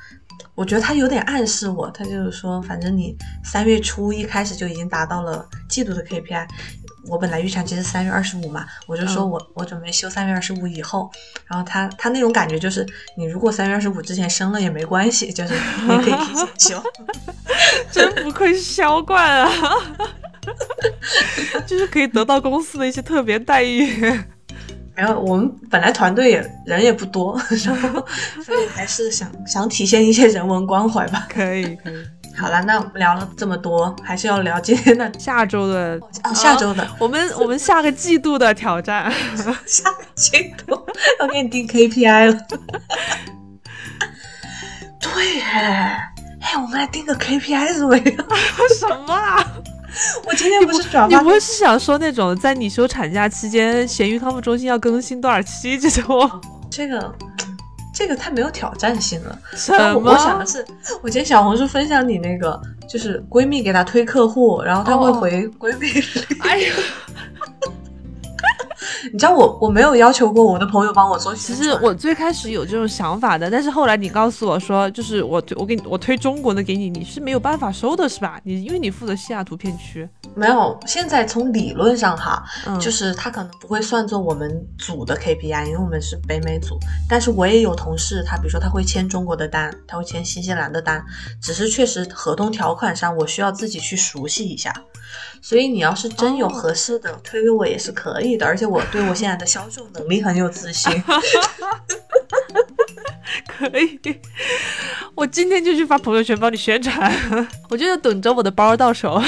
我觉得他有点暗示我，他就是说，反正你三月初一开始就已经达到了季度的 KPI。我本来预产期是三月二十五嘛，我就说我我准备休三月二十五以后，然后他他那种感觉就是，你如果三月二十五之前生了也没关系，就是你可以提前 <laughs> 休。<laughs> 真不愧是销冠啊，<laughs> 就是可以得到公司的一些特别待遇。然后我们本来团队也人也不多，然后所以还是想想体现一些人文关怀吧。可以可以。好了，那我们聊了这么多，还是要聊今天的下周的下周的，我们我们下个季度的挑战，<laughs> 下个季度要给你定 KPI 了。<laughs> 对，哎，我们来定个 KPI 怎么样？什么啊？我今天不是转发，你不会是想说那种在你休产假期间，咸鱼康复中心要更新多少期这种？这个。这个太没有挑战性了。我想的是，我今天小红书分享你那个，就是闺蜜给她推客户，然后她会回闺蜜。哎呀，你知道我我没有要求过我的朋友帮我做其实我最开始有这种想法的，但是后来你告诉我说，就是我我给你我推中国的给你，你是没有办法收的，是吧？你因为你负责西雅图片区。没有，现在从理论上哈，就是他可能不会算作我们组的 KPI，因为我们是北美组。但是我也有同事，他比如说他会签中国的单，他会签新西兰的单，只是确实合同条款上我需要自己去熟悉一下。所以你要是真有合适的推给我也是可以的，而且我对我现在的销售能力很有自信。<laughs> 可以，我今天就去发朋友圈帮你宣传。我就等着我的包到手。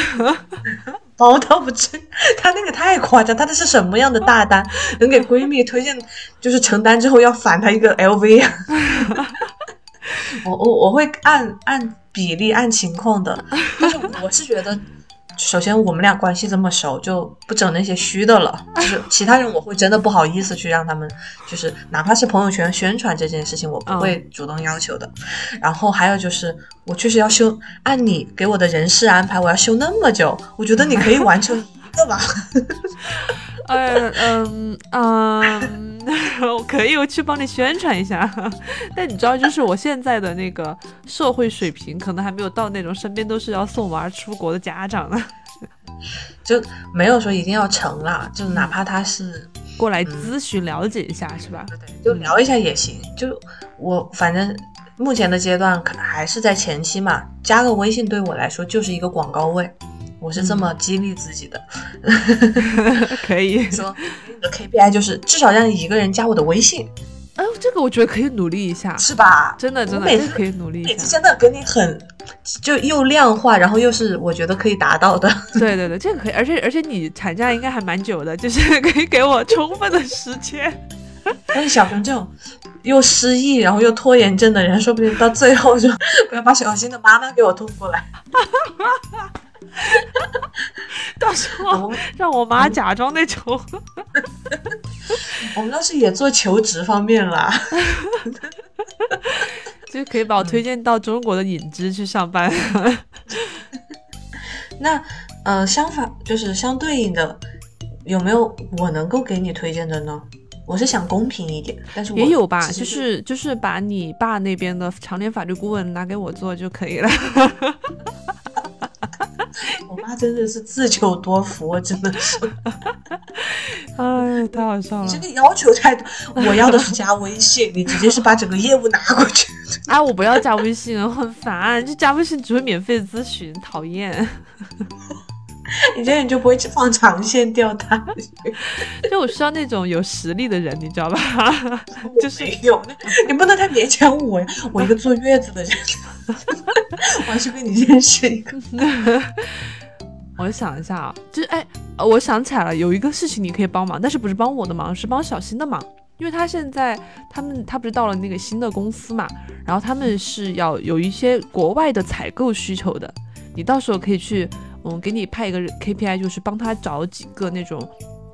<laughs> 包倒不至于，他那个太夸张。他那是什么样的大单？能给闺蜜推荐，就是成单之后要返他一个 LV 啊？<laughs> 我我我会按按比例按情况的，但是我是觉得。首先，我们俩关系这么熟，就不整那些虚的了。<laughs> 就是其他人，我会真的不好意思去让他们，就是哪怕是朋友圈宣传这件事情，我不会主动要求的。然后还有就是，我确实要修，按你给我的人事安排，我要修那么久，我觉得你可以完成一个吧。<laughs> 哎嗯嗯，<laughs> 我可以，我去帮你宣传一下。<laughs> 但你知道，就是我现在的那个社会水平，可能还没有到那种身边都是要送娃出国的家长呢。就没有说一定要成啦，就哪怕他是过来咨询了解一下，是吧？对对，就聊一下也行。就我反正目前的阶段，可还是在前期嘛，加个微信对我来说就是一个广告位。我是这么激励自己的，<laughs> 可以 <laughs> 说你的 KPI 就是至少让一个人加我的微信。哎，这个我觉得可以努力一下，是吧？真的真的，每次可以努力一下。每次真的给你很，就又量化，然后又是我觉得可以达到的。<laughs> 对对对，这个可以，而且而且你产假应该还蛮久的，就是可以给我充分的时间。但是小熊这种又失忆，然后又拖延症的人，说不定到最后就不要把小新的妈妈给我拖过来。<laughs> 到时候让我妈假装那种。<laughs> 我们倒是也做求职方面啦，<laughs> 就可以把我推荐到中国的影之去上班。那呃，相反就是相对应的，有没有我能够给你推荐的呢？我是想公平一点，但是也有吧，就是就是把你爸那边的常年法律顾问拿给我做就可以了。我妈真的是自求多福，真的是，<laughs> 哎，太好笑了。你这个要求太多，我要的是加微信，你直接是把整个业务拿过去。哎，我不要加微信，很烦，就加微信只会免费咨询，讨厌。<laughs> 你这样你就不会去放长线钓大鱼。<laughs> 就我需要那种有实力的人，你知道吧？<laughs> 就是有，你不能太勉强我呀，我一个坐月子的人。我还是跟你认识一个。我想一下啊，就是哎，我想起来了，有一个事情你可以帮忙，但是不是帮我的忙，是帮小新的忙，因为他现在他们他不是到了那个新的公司嘛，然后他们是要有一些国外的采购需求的，你到时候可以去，嗯，给你派一个 KPI，就是帮他找几个那种，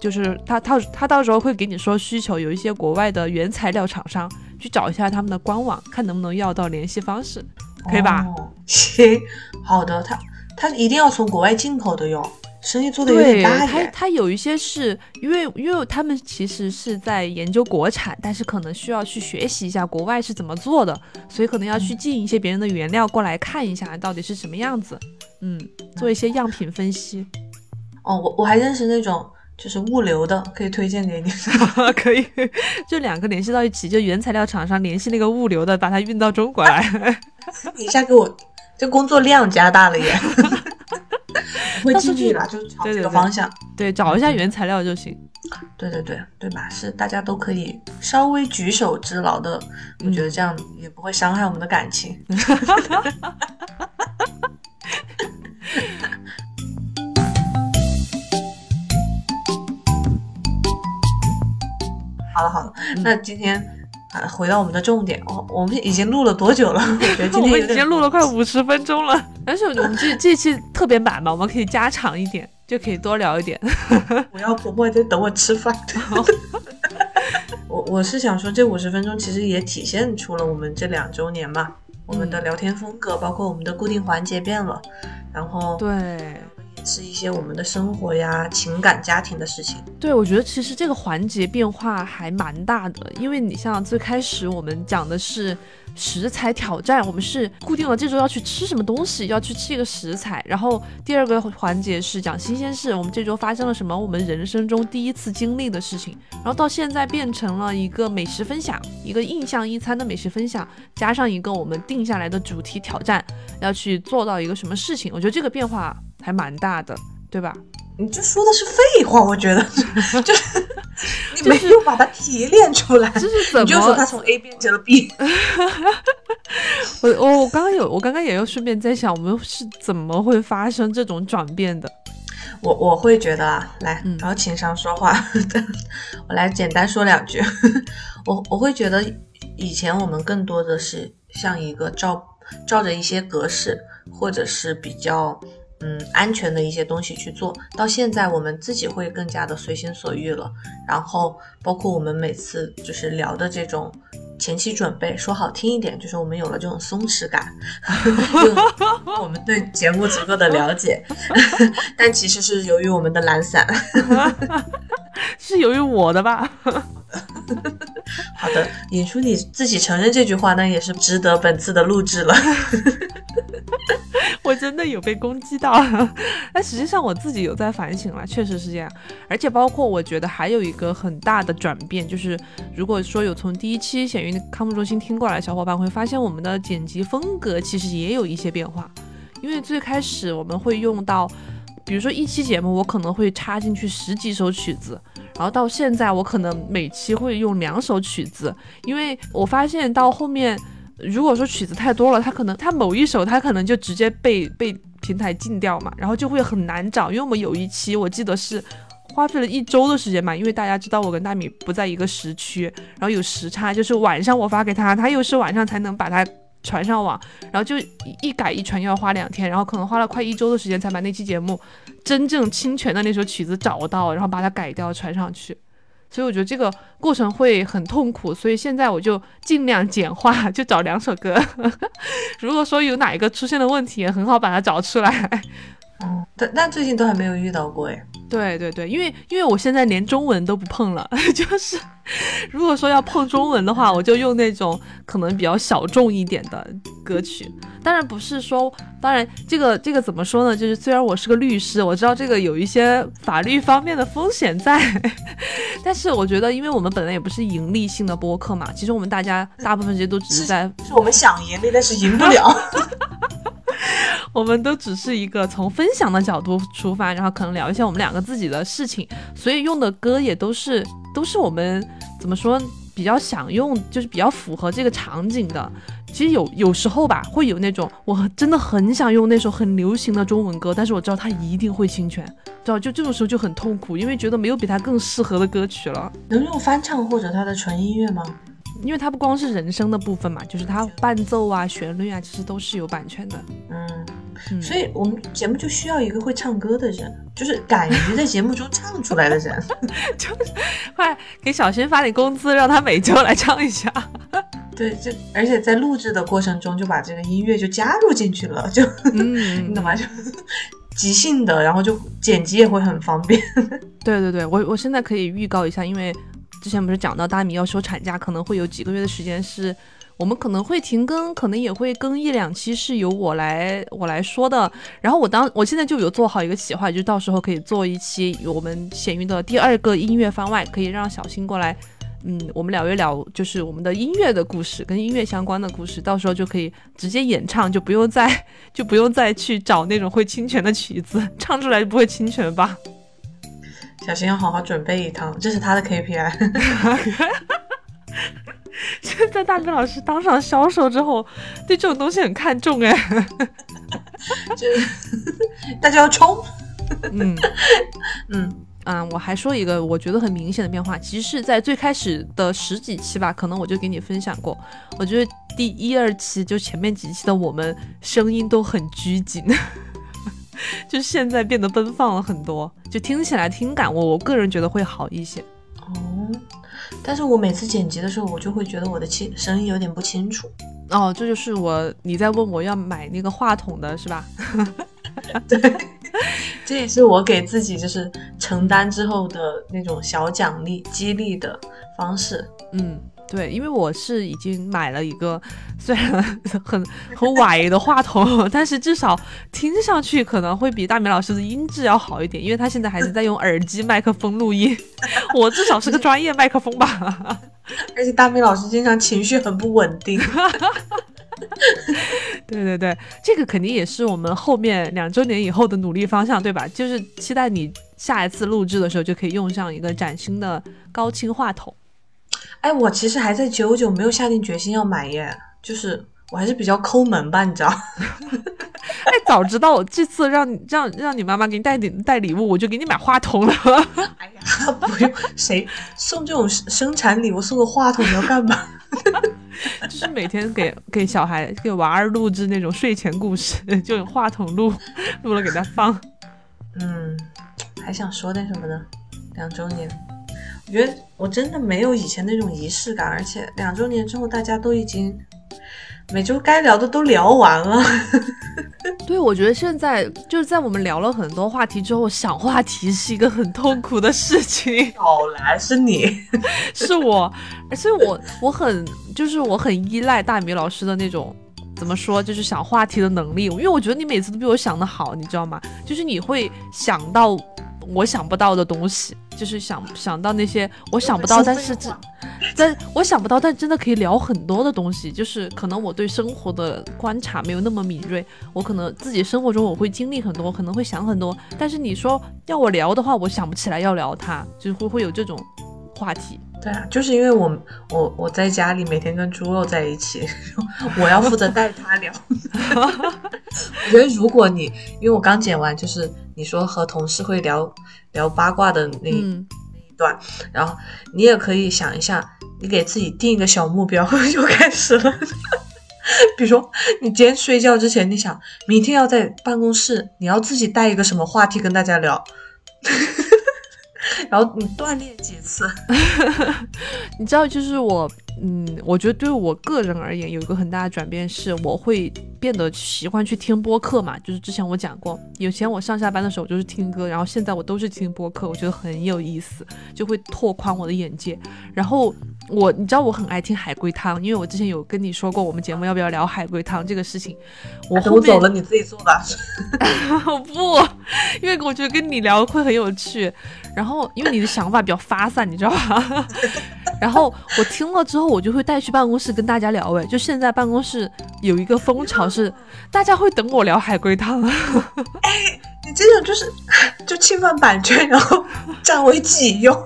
就是他他他到时候会给你说需求，有一些国外的原材料厂商，去找一下他们的官网，看能不能要到联系方式。可以吧？行，好的。他他一定要从国外进口的哟，生意做的有点大他他有一些是因为因为他们其实是在研究国产，但是可能需要去学习一下国外是怎么做的，所以可能要去进一些别人的原料过来看一下到底是什么样子。嗯，做一些样品分析。哦，我我还认识那种就是物流的，可以推荐给你。<laughs> 可以，就两个联系到一起，就原材料厂商联系那个物流的，把它运到中国来。<laughs> 你一下给我，这工作量加大了耶！<laughs> 会尽力了，就是朝这个方向。对，找一下原材料就行。对对对，对吧？是大家都可以稍微举手之劳的，我觉得这样也不会伤害我们的感情。<laughs> 好了好了，那今天啊。回到我们的重点哦，我们已经录了多久了？<laughs> 我觉得今天 <laughs> 已经录了快五十分钟了。但是我们这这期特别满嘛，我们可以加长一点，就可以多聊一点。我要婆婆在等我吃饭。我我是想说，这五十分钟其实也体现出了我们这两周年嘛，我们的聊天风格，包括我们的固定环节变了，然后对。是一些我们的生活呀、情感、家庭的事情。对，我觉得其实这个环节变化还蛮大的，因为你像最开始我们讲的是。食材挑战，我们是固定了这周要去吃什么东西，要去吃一个食材。然后第二个环节是讲新鲜事，我们这周发生了什么，我们人生中第一次经历的事情。然后到现在变成了一个美食分享，一个印象一餐的美食分享，加上一个我们定下来的主题挑战，要去做到一个什么事情。我觉得这个变化还蛮大的，对吧？你这说的是废话，我觉得，<laughs> 就是你没有把它提炼出来，这是怎么？你就说他从 A 变成了 B。<laughs> 我我我刚刚有，我刚刚也有顺便在想，我们是怎么会发生这种转变的？我我会觉得啊，来，然后情商说话，<laughs> 我来简单说两句。我我会觉得以前我们更多的是像一个照照着一些格式，或者是比较。嗯，安全的一些东西去做到现在，我们自己会更加的随心所欲了。然后，包括我们每次就是聊的这种前期准备，说好听一点，就是我们有了这种松弛感，<laughs> 我们对节目足够的了解。<laughs> 但其实是由于我们的懒散，<laughs> 是由于我的吧？<laughs> 好的，引出你自己承认这句话，那也是值得本次的录制了。<laughs> 我真的有被攻击到，但实际上我自己有在反省了，确实是这样。而且包括我觉得还有一个很大的转变，就是如果说有从第一期显运康复中心听过来的小伙伴会发现，我们的剪辑风格其实也有一些变化。因为最开始我们会用到，比如说一期节目我可能会插进去十几首曲子，然后到现在我可能每期会用两首曲子，因为我发现到后面。如果说曲子太多了，它可能它某一首它可能就直接被被平台禁掉嘛，然后就会很难找。因为我们有一期我记得是花费了一周的时间嘛，因为大家知道我跟大米不在一个时区，然后有时差，就是晚上我发给他，他又是晚上才能把它传上网，然后就一改一传又要花两天，然后可能花了快一周的时间才把那期节目真正侵权的那首曲子找到，然后把它改掉传上去。所以我觉得这个过程会很痛苦，所以现在我就尽量简化，就找两首歌。<laughs> 如果说有哪一个出现了问题，也很好把它找出来。嗯，但但最近都还没有遇到过哎。对对对，因为因为我现在连中文都不碰了，<laughs> 就是 <laughs> 如果说要碰中文的话，我就用那种可能比较小众一点的歌曲。当然不是说，当然这个这个怎么说呢？就是虽然我是个律师，我知道这个有一些法律方面的风险在，<laughs> 但是我觉得，因为我们本来也不是盈利性的播客嘛，其实我们大家大部分时间都只是在，是我们想盈利，但是赢不了。<laughs> <laughs> 我们都只是一个从分享的角度出发，然后可能聊一下我们两个自己的事情，所以用的歌也都是都是我们怎么说比较想用，就是比较符合这个场景的。其实有有时候吧，会有那种我真的很想用那首很流行的中文歌，但是我知道它一定会侵权，知道就这种时候就很痛苦，因为觉得没有比它更适合的歌曲了。能用翻唱或者它的纯音乐吗？因为它不光是人声的部分嘛，就是它伴奏啊、旋律啊，其实都是有版权的。嗯，所以我们节目就需要一个会唱歌的人，就是敢于在节目中唱出来的人。<laughs> 就是快给小新发点工资，让他每周来唱一下。<laughs> 对，就而且在录制的过程中就把这个音乐就加入进去了，就 <laughs> 你懂吗？就即兴的，然后就剪辑也会很方便。对对对，我我现在可以预告一下，因为。之前不是讲到大米要休产假，可能会有几个月的时间是我们可能会停更，可能也会更一两期，是由我来我来说的。然后我当我现在就有做好一个企划，就到时候可以做一期我们闲鱼的第二个音乐番外，可以让小新过来，嗯，我们聊一聊就是我们的音乐的故事，跟音乐相关的故事，到时候就可以直接演唱，就不用再 <laughs> 就不用再去找那种会侵权的曲子，唱出来就不会侵权吧。小新要好好准备一趟，这是他的 KPI。<laughs> 现在大明老师当上销售之后，对这种东西很看重哎。就 <laughs> 大家要冲。嗯 <laughs> 嗯啊！我还说一个我觉得很明显的变化，其实是在最开始的十几期吧，可能我就给你分享过。我觉得第一二期就前面几期的我们声音都很拘谨。就现在变得奔放了很多，就听起来听感我我个人觉得会好一些。哦，但是我每次剪辑的时候，我就会觉得我的清声音有点不清楚。哦，这就是我你在问我要买那个话筒的是吧？<laughs> 对，这也是我给自己就是承担之后的那种小奖励、激励的方式。嗯，对，因为我是已经买了一个虽然很 <laughs> 很歪的话筒，但是至少听上去可能会比大明老师的音质要好一点，因为他现在还是在用耳机麦克风录音，<laughs> 我至少是个专业麦克风吧。而且大明老师经常情绪很不稳定。<laughs> 对对对，这个肯定也是我们后面两周年以后的努力方向，对吧？就是期待你下一次录制的时候就可以用上一个崭新的高清话筒。哎，我其实还在久久没有下定决心要买耶，就是我还是比较抠门吧，你知道？<laughs> 哎，早知道我这次让你让让你妈妈给你带点带礼物，我就给你买话筒了。哎呀，<laughs> 不用，谁送这种生产礼物送个话筒你要干嘛？<laughs> 就是每天给给小孩给娃儿录制那种睡前故事，就用话筒录录了给他放。嗯，还想说点什么呢？两周年，我觉得我真的没有以前那种仪式感，而且两周年之后大家都已经每周该聊的都聊完了。<laughs> 对，我觉得现在就是在我们聊了很多话题之后，想话题是一个很痛苦的事情。<laughs> 好来，是你，是我，而且我我很就是我很依赖大米老师的那种怎么说，就是想话题的能力，因为我觉得你每次都比我想的好，你知道吗？就是你会想到我想不到的东西。就是想想到那些我想不到，但是这，但我想不到，但真的可以聊很多的东西。就是可能我对生活的观察没有那么敏锐，我可能自己生活中我会经历很多，可能会想很多。但是你说要我聊的话，我想不起来要聊它，就是会会有这种话题。对啊，就是因为我我我在家里每天跟猪肉在一起，<laughs> 我要负责带他聊。<laughs> 我觉得如果你，因为我刚剪完，就是你说和同事会聊聊八卦的那那一段，然后你也可以想一下，你给自己定一个小目标 <laughs> 就开始了。比如说，你今天睡觉之前，你想明天要在办公室，你要自己带一个什么话题跟大家聊。然后你锻炼几次，<laughs> 你知道，就是我，嗯，我觉得对我个人而言，有一个很大的转变是，我会变得喜欢去听播客嘛。就是之前我讲过，以前我上下班的时候就是听歌，然后现在我都是听播客，我觉得很有意思，就会拓宽我的眼界。然后我，你知道我很爱听海龟汤，因为我之前有跟你说过，我们节目要不要聊海龟汤这个事情。我我走了，你自己做吧。<laughs> 不，因为我觉得跟你聊会很有趣。然后，因为你的想法比较发散，你知道吧？<laughs> 然后我听了之后，我就会带去办公室跟大家聊。哎，就现在办公室有一个风潮是，大家会等我聊海龟汤。哎，你这种就是 <sighs> 就侵犯版权，然后占为己用。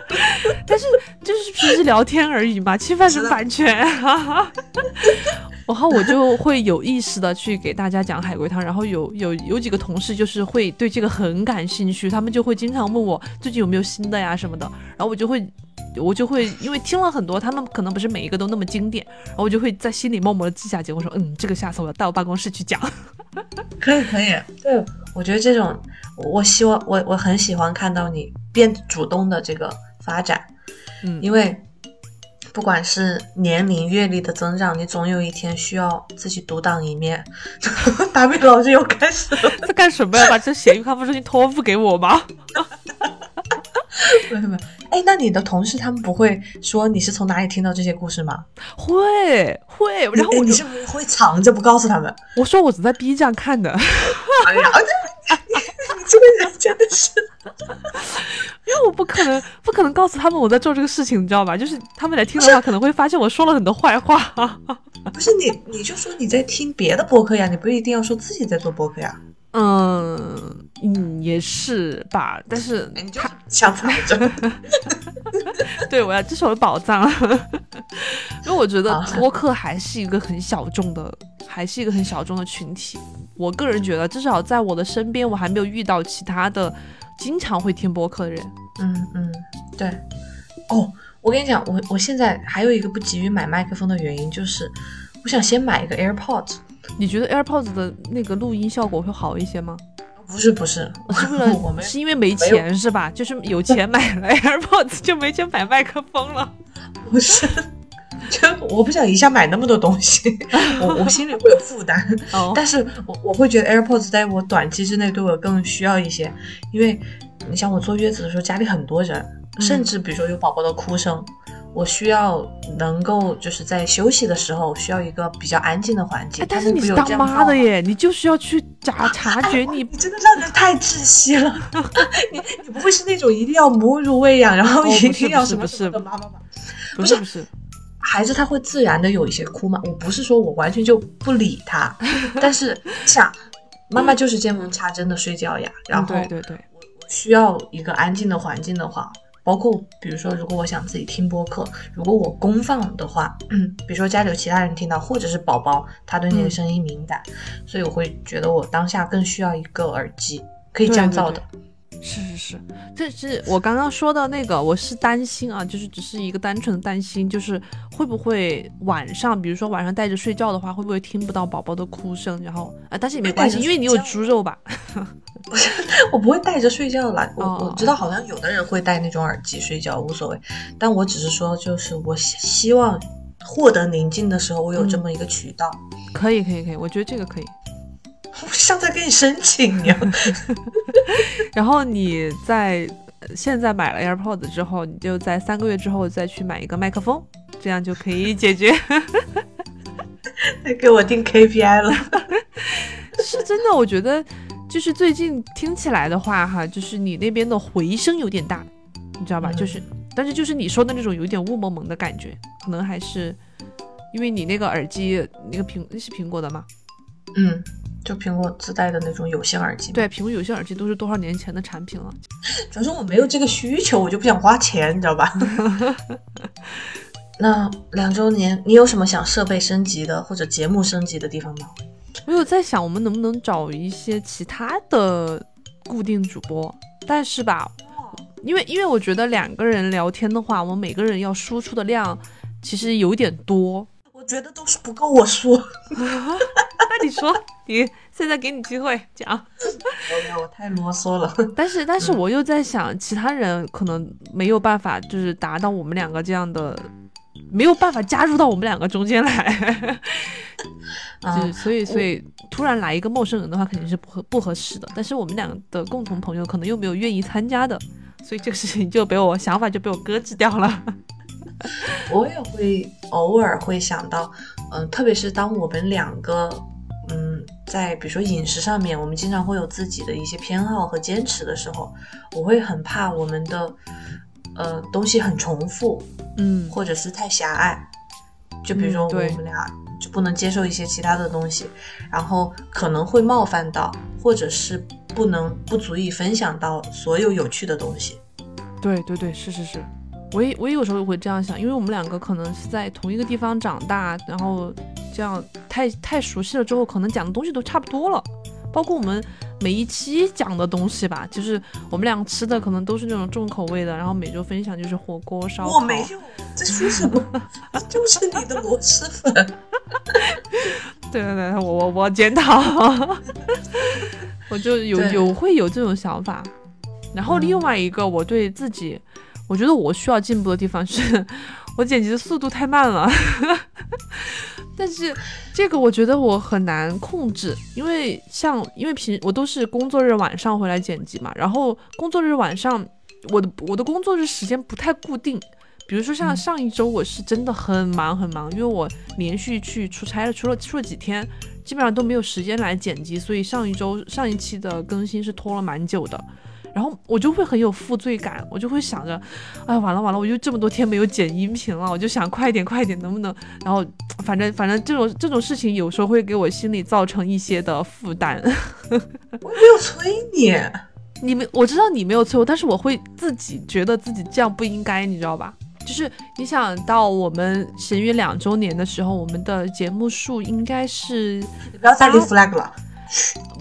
<laughs> 但是就是平时聊天而已嘛，侵犯什么版权？<laughs> 然后我就会有意识的去给大家讲海龟汤，然后有有有几个同事就是会对这个很感兴趣，他们就会经常问我最近有没有新的呀什么的，然后我就会我就会因为听了很多，他们可能不是每一个都那么经典，然后我就会在心里默默的记下结果，说嗯，这个下次我要带我办公室去讲。<laughs> 可以可以，对我觉得这种我希望我我很喜欢看到你变主动的这个发展，嗯，因为。不管是年龄阅历的增长，你总有一天需要自己独当一面。<laughs> 达美老师又开始了，在干什么呀？把这咸鱼康复中心托付给我吗？<laughs> 没有没有。哎，那你的同事他们不会说你是从哪里听到这些故事吗？会会。然后你是不是会藏着不告诉他们？我说我只在 B 站看的。哎呀，你 <laughs> 这个人真的是。<laughs> 因为我不可能，不可能告诉他们我在做这个事情，你知道吧？就是他们来听的话，可能会发现我说了很多坏话。不是你，你就说你在听别的播客呀，你不一定要说自己在做播客呀。嗯嗯，也是吧。但是你就想藏着。<laughs> 对，我要这是我的宝藏。因为我觉得播客还是一个很小众的，还是一个很小众的群体。我个人觉得，至少在我的身边，我还没有遇到其他的。经常会听播客的人，嗯嗯，对，哦，我跟你讲，我我现在还有一个不急于买麦克风的原因，就是我想先买一个 AirPods。你觉得 AirPods 的那个录音效果会好一些吗？不是不是，是为了 <laughs> 是因为没钱是吧？就是有钱买了 AirPods 就没钱买麦克风了。<laughs> 不是，就我不想一下买那么多东西，我我心里会有负担。哦，<laughs> 但是我我会觉得 AirPods 在我短期之内对我更需要一些，因为你像我坐月子的时候家里很多人，甚至比如说有宝宝的哭声，我需要能够就是在休息的时候需要一个比较安静的环境。哎，但是你是当妈的耶，你就需要去察 <laughs> 察觉你，<laughs> 你真的让人太窒息了。<laughs> 你你不会是那种一定要母乳喂养，然后一定要什么什么的妈妈吧？不是不是。孩子他会自然的有一些哭嘛，我不是说我完全就不理他，但是想妈妈就是见缝插针的睡觉呀，然后对对对，需要一个安静的环境的话，包括比如说如果我想自己听播客，如果我公放的话，嗯，<clears throat> 比如说家里有其他人听到，或者是宝宝他对那个声音敏感，所以我会觉得我当下更需要一个耳机可以降噪的。是是是，这是我刚刚说的那个，我是担心啊，就是只是一个单纯的担心，就是会不会晚上，比如说晚上带着睡觉的话，会不会听不到宝宝的哭声？然后啊，但是也没关系，因为你有猪肉吧。不是，我不会带着睡觉啦。我我知道好像有的人会戴那种耳机睡觉，无所谓。但我只是说，就是我希望获得宁静的时候，我有这么一个渠道。可以可以可以，我觉得这个可以。像在给你申请一样。<laughs> 然后你在现在买了 AirPods 之后，你就在三个月之后再去买一个麦克风，这样就可以解决。再给我定 KPI 了，是真的。我觉得就是最近听起来的话，哈，就是你那边的回声有点大，你知道吧？就是，但是就是你说的那种有点雾蒙蒙的感觉，可能还是因为你那个耳机那个苹是苹果的吗？嗯。就苹果自带的那种有线耳机，对，苹果有线耳机都是多少年前的产品了。<laughs> 主要是我没有这个需求，我就不想花钱，你知道吧？<laughs> 那两周年，你有什么想设备升级的或者节目升级的地方吗？我有在想，我们能不能找一些其他的固定主播？但是吧，因为因为我觉得两个人聊天的话，我们每个人要输出的量其实有点多。我觉得都是不够我说。<laughs> 那你说，你现在给你机会讲。我我太啰嗦了。但是 <laughs> 但是我又在想，其他人可能没有办法，就是达到我们两个这样的，没有办法加入到我们两个中间来。<laughs> 就所以所以突然来一个陌生人的话，肯定是不合不合适的。但是我们两个的共同朋友可能又没有愿意参加的，所以这个事情就被我想法就被我搁置掉了。<laughs> 我也会偶尔会想到，嗯，特别是当我们两个。嗯，在比如说饮食上面，我们经常会有自己的一些偏好和坚持的时候，我会很怕我们的呃东西很重复，嗯，或者是太狭隘。就比如说我们俩就不能接受一些其他的东西，然后可能会冒犯到，或者是不能不足以分享到所有有趣的东西。对对对，是是是，我也我也有时候会这样想，因为我们两个可能是在同一个地方长大，然后。这样太太熟悉了之后，可能讲的东西都差不多了，包括我们每一期讲的东西吧，就是我们俩吃的可能都是那种重口味的，然后每周分享就是火锅烧烤。我没有，在说什么？<laughs> 就是你的螺蛳粉。<laughs> 对对对，我我我检讨，<laughs> 我就有有会有这种想法。然后另外一个，我对自己，我觉得我需要进步的地方是，我剪辑的速度太慢了。<laughs> 但是这个我觉得我很难控制，因为像因为平我都是工作日晚上回来剪辑嘛，然后工作日晚上我的我的工作日时间不太固定，比如说像上一周我是真的很忙很忙，因为我连续去出差了，出了出了几天，基本上都没有时间来剪辑，所以上一周上一期的更新是拖了蛮久的。然后我就会很有负罪感，我就会想着，哎，完了完了，我就这么多天没有剪音频了，我就想快点快点，能不能？然后反正反正这种这种事情有时候会给我心里造成一些的负担。我没有催你，你没我知道你没有催我，但是我会自己觉得自己这样不应该，你知道吧？就是你想到我们咸鱼两周年的时候，我们的节目数应该是，你不要再立 flag 了。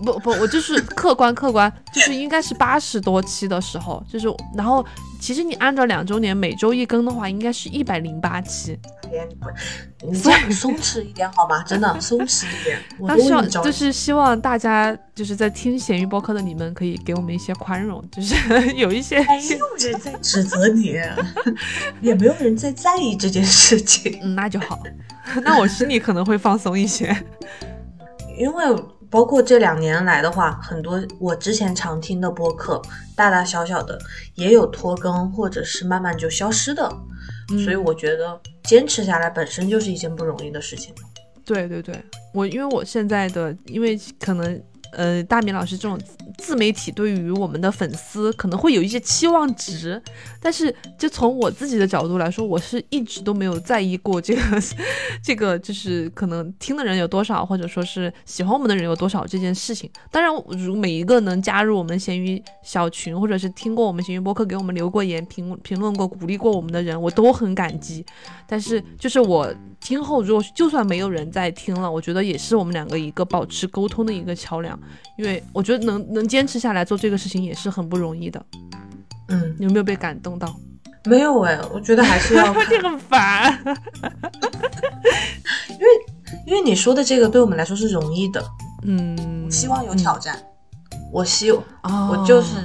不不，我就是客观客观，就是应该是八十多期的时候，就是然后其实你按照两周年每周一更的话，应该是一百零八期。哎呀，你不，你这样松弛一点好吗？真的松弛一点。我那希望就是希望大家就是在听咸鱼播客的你们可以给我们一些宽容，就是 <laughs> 有一些没有人在指责你，<laughs> 也没有人在在意这件事情。嗯，那就好，<laughs> 那我心里可能会放松一些。因为包括这两年来的话，很多我之前常听的播客，大大小小的也有拖更，或者是慢慢就消失的，所以我觉得坚持下来本身就是一件不容易的事情。对对对，我因为我现在的，因为可能呃，大米老师这种自媒体对于我们的粉丝可能会有一些期望值，但是就从我自己的角度来说，我是一直都没有在意过这个 <laughs> 这个就是可能听的人有多少，或者说是喜欢我们的人有多少这件事情。当然，如每一个能加入我们闲鱼小群，或者是听过我们闲鱼播客给我们留过言、评评论过、鼓励过我们的人，我都很感激。但是就是我今后如果就算没有人在听了，我觉得也是我们两个一个保持沟通的一个桥梁，因为我觉得能能坚持下来做这个事情也是很不容易的。嗯，你有没有被感动到？没有哎，我觉得还是要 <laughs> 很烦。<laughs> 因为因为你说的这个对我们来说是容易的，嗯，希望有挑战。我希哦，我就是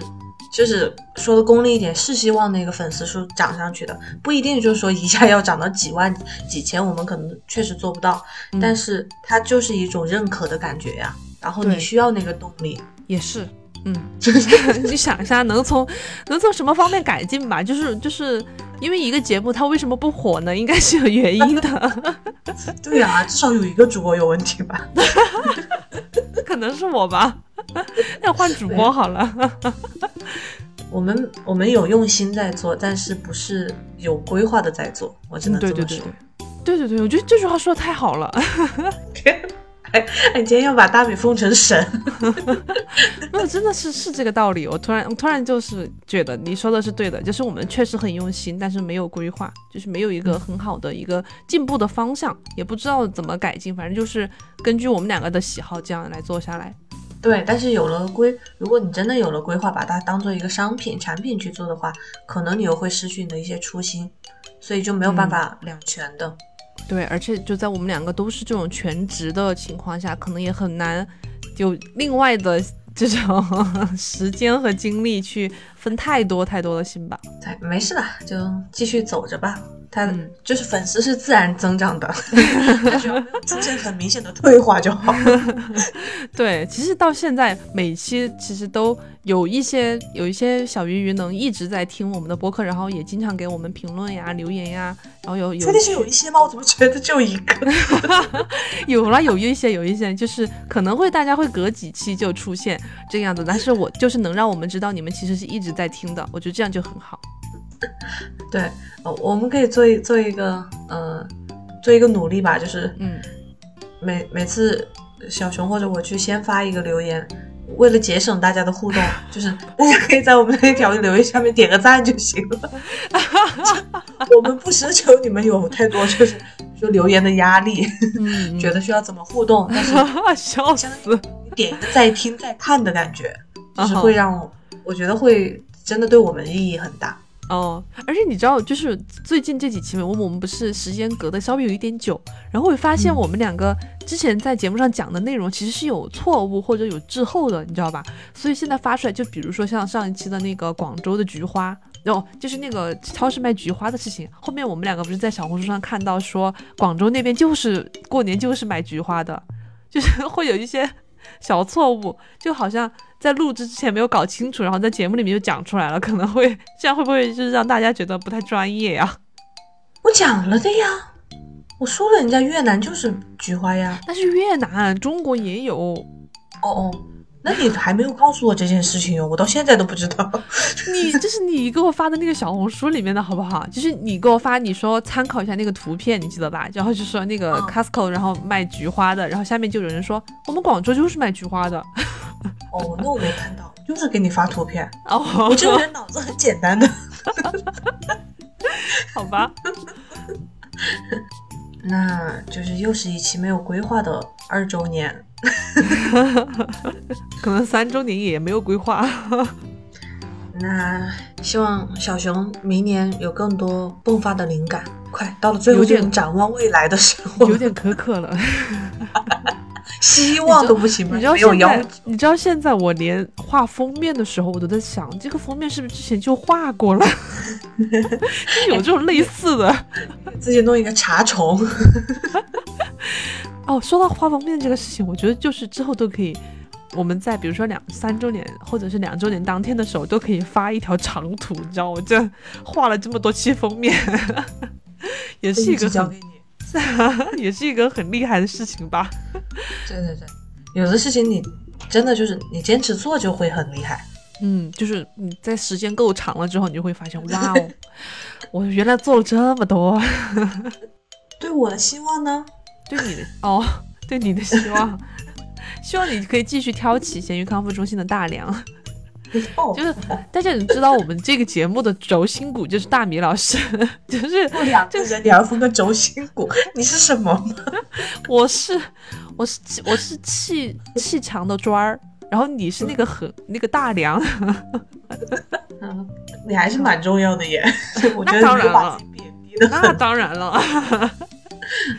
就是说的功利一点，是希望那个粉丝数涨上去的，不一定就是说一下要涨到几万、几千，我们可能确实做不到，嗯但是它就是一种认可的感觉呀。然后你需要那个动力，也是，嗯，<laughs> 你想一下，能从 <laughs> 能从什么方面改进吧？就是就是因为一个节目它为什么不火呢？应该是有原因的，<laughs> 对呀、至少有一个主播有问题吧？可能是我吧，要换主播好了。我们我们有用心在做，但是不是有规划的在做，我只能这么说。对对对对，对对对，我觉得这句话说的太好了。<laughs> 哎，你今天要把大米奉成神，<laughs> 没有，真的是是这个道理。我突然我突然就是觉得你说的是对的，就是我们确实很用心，但是没有规划，就是没有一个很好的一个进步的方向，也不知道怎么改进，反正就是根据我们两个的喜好这样来做下来。对，但是有了规，如果你真的有了规划，把它当做一个商品产品去做的话，可能你又会失去你的一些初心，所以就没有办法两全的。对，而且就在我们两个都是这种全职的情况下，可能也很难有另外的这种 <laughs> 时间和精力去分太多太多的心吧。对，没事的，就继续走着吧。它嗯就是粉丝是自然增长的，<laughs> 它只要出现很明显的退化就好。<laughs> 对，其实到现在每期其实都有一些有一些小鱼鱼能一直在听我们的播客，然后也经常给我们评论呀、留言呀，然后有有确定是有一些吗？我怎么觉得就一个？<laughs> 有啦，有一些有一些就是可能会大家会隔几期就出现这个样子，但是我就是能让我们知道你们其实是一直在听的，我觉得这样就很好。<laughs> 对，呃，我们可以做一做一个，呃，做一个努力吧，就是嗯，每每次小熊或者我去先发一个留言，为了节省大家的互动，就是大家可以在我们那条留言下面点个赞就行了。<laughs> 我们不奢求你们有太多就是 <laughs> 说留言的压力，嗯，觉得需要怎么互动，但是笑死。你点一个再听再看的感觉，就是啊会让我我觉得会真的对我们意义很大。哦，而且你知道，就是最近这几期，我们我们不是时间隔得稍微有一点久，然后我发现我们两个之前在节目上讲的内容其实是有错误或者有滞后的，你知道吧？所以现在发出来，就比如说像上一期的那个广州的菊花，哦，就是那个超市卖菊花的事情，后面我们两个不是在小红书上看到说广州那边就是过年就是买菊花的，就是会有一些小错误，就好像在录制之前没有搞清楚，然后在节目里面就讲出来了，可能会这样会不会就是让大家觉得不太专业呀？我讲了的呀，我说了，人家越南就是菊花呀。但是越南、中国也有，哦哦，那你还没有告诉我这件事情哟，我到现在都不知道。<laughs> 你这是你给我发的那个小红书里面的好不好？就是你给我发，你说参考一下那个图片，你记得吧？然后就说那个嗯 Costco，然后卖菊花的，然后下面就有人说我们广州就是卖菊花的。<laughs> 哦，那我没看到，就是给你发图片。哦，<laughs> 我这个人脑子很简单的。<laughs> 好吧，那就是又是一期没有规划的二周年，可能三周年也没有规划。<laughs> 那希望小熊明年有更多迸发的灵感。快到了最后，有点展望未来的时候，有点可可了。希望都不行吗？你知道现在，你知道现在我连画封面的时候，我都在想，这个封面是不是之前就画过了？<laughs> 就有这种类似的。自己弄一个茶虫。<laughs> 哦，说到画封面这个事情，我觉得就是之后都可以，我们在比如说两三周年或者是两周年当天的时候，都可以发一条长图，你知道我这画了这么多期封面，<laughs> 也是一个很交给你。<laughs> 也是一个很厉害的事情吧？<laughs> 对对对，有的事情你真的就是你坚持做就会很厉害。嗯，就是你在时间够长了之后，你就会发现，哇哦，<laughs> 我原来做了这么多。对我的希望呢？对你的哦，对你的希望，希望你可以继续挑起咸鱼康复中心的大梁。<laughs> 就是大家也知道，我们这个节目的轴心骨就是大米老师，<laughs> 就是两个人你要分个轴心骨，你是什么？<laughs> 我是我是我是砌砌墙的砖儿，然后你是那个很那个大梁。嗯，你还是蛮重要的耶。我觉得当然了，贬低的那当然了。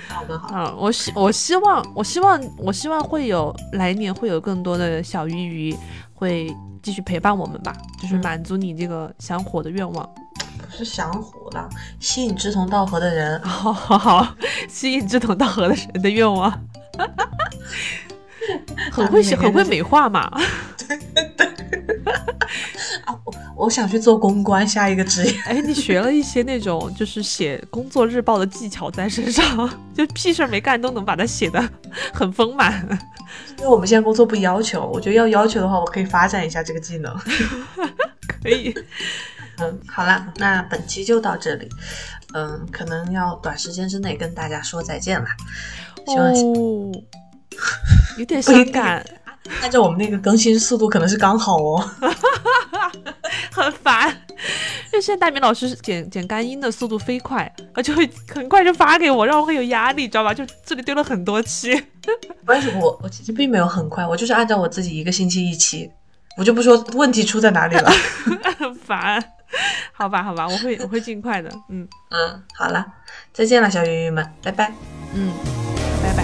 好的好。嗯，我希我希望我希望我希望会有来年会有更多的小鱼鱼会。继续陪伴我们吧，就是满足你这个想火的愿望。不是想火了，吸引志同道合的人。好好好，吸引志同道合的人的愿望。<laughs> 很会写，很会美化嘛。对 <laughs> 对 <laughs> 对。啊，我我想去做公关，下一个职业。哎，你学了一些那种就是写工作日报的技巧在身上，就屁事儿没干都能把它写的很丰满。因为我们现在工作不要求，我觉得要要求的话，我可以发展一下这个技能。可以。<laughs> 嗯，好了，那本期就到这里。嗯，可能要短时间之内跟大家说再见了。哦，<laughs> 有点伤感。按照我们那个更新速度，可能是刚好哦。<laughs> <laughs> 很烦，因为现在大明老师剪剪干音的速度飞快，他就会很快就发给我，让我会有压力，知道吧？就这里丢了很多期。关系我我其实并没有很快，我就是按照我自己一个星期一期，我就不说问题出在哪里了。<laughs> 很烦，好吧好吧，我会我会尽快的。嗯嗯，好了，再见了，小鱼鱼们，拜拜。嗯，拜拜。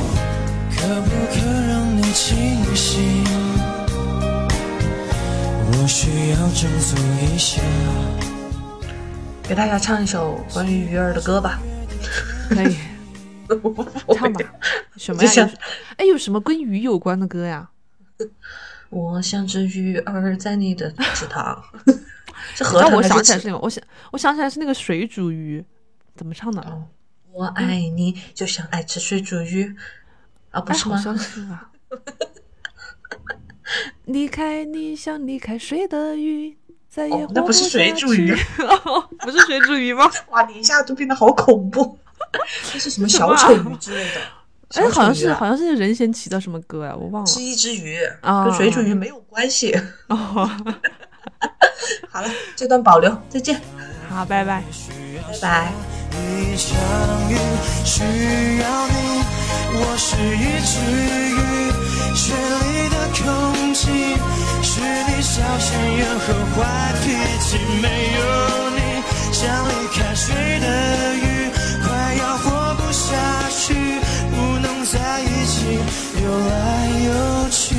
可不可让你清醒？我需要振作一下。给大家唱一首关于鱼儿的歌吧。<laughs> 可以，<laughs> 唱吧。什么呀？哎，有什么跟鱼有关的歌呀？我像只鱼儿在你的池塘。<laughs> 是河让我想起来是那个，我想我想起来是那个水煮鱼，怎么唱的？我爱你，就像爱吃水煮鱼。啊，不是吗？离开你像离开水的鱼，再也那不是水煮鱼，<laughs> 不是水煮鱼吗？<laughs> 哇，你一下就变得好恐怖，<laughs> 这是什么小丑鱼之类的？哎，好像是好像是任贤齐的什么歌呀，我忘了。是一只鱼，跟水煮鱼没有关系。哦，好了，这段保留，再见。好，拜拜，拜拜。场雨需要你，我是一只鱼，水里的空气，是你小心眼和坏脾气。没有你，像离开水的鱼，快要活不下去，不能在一起，游来游去。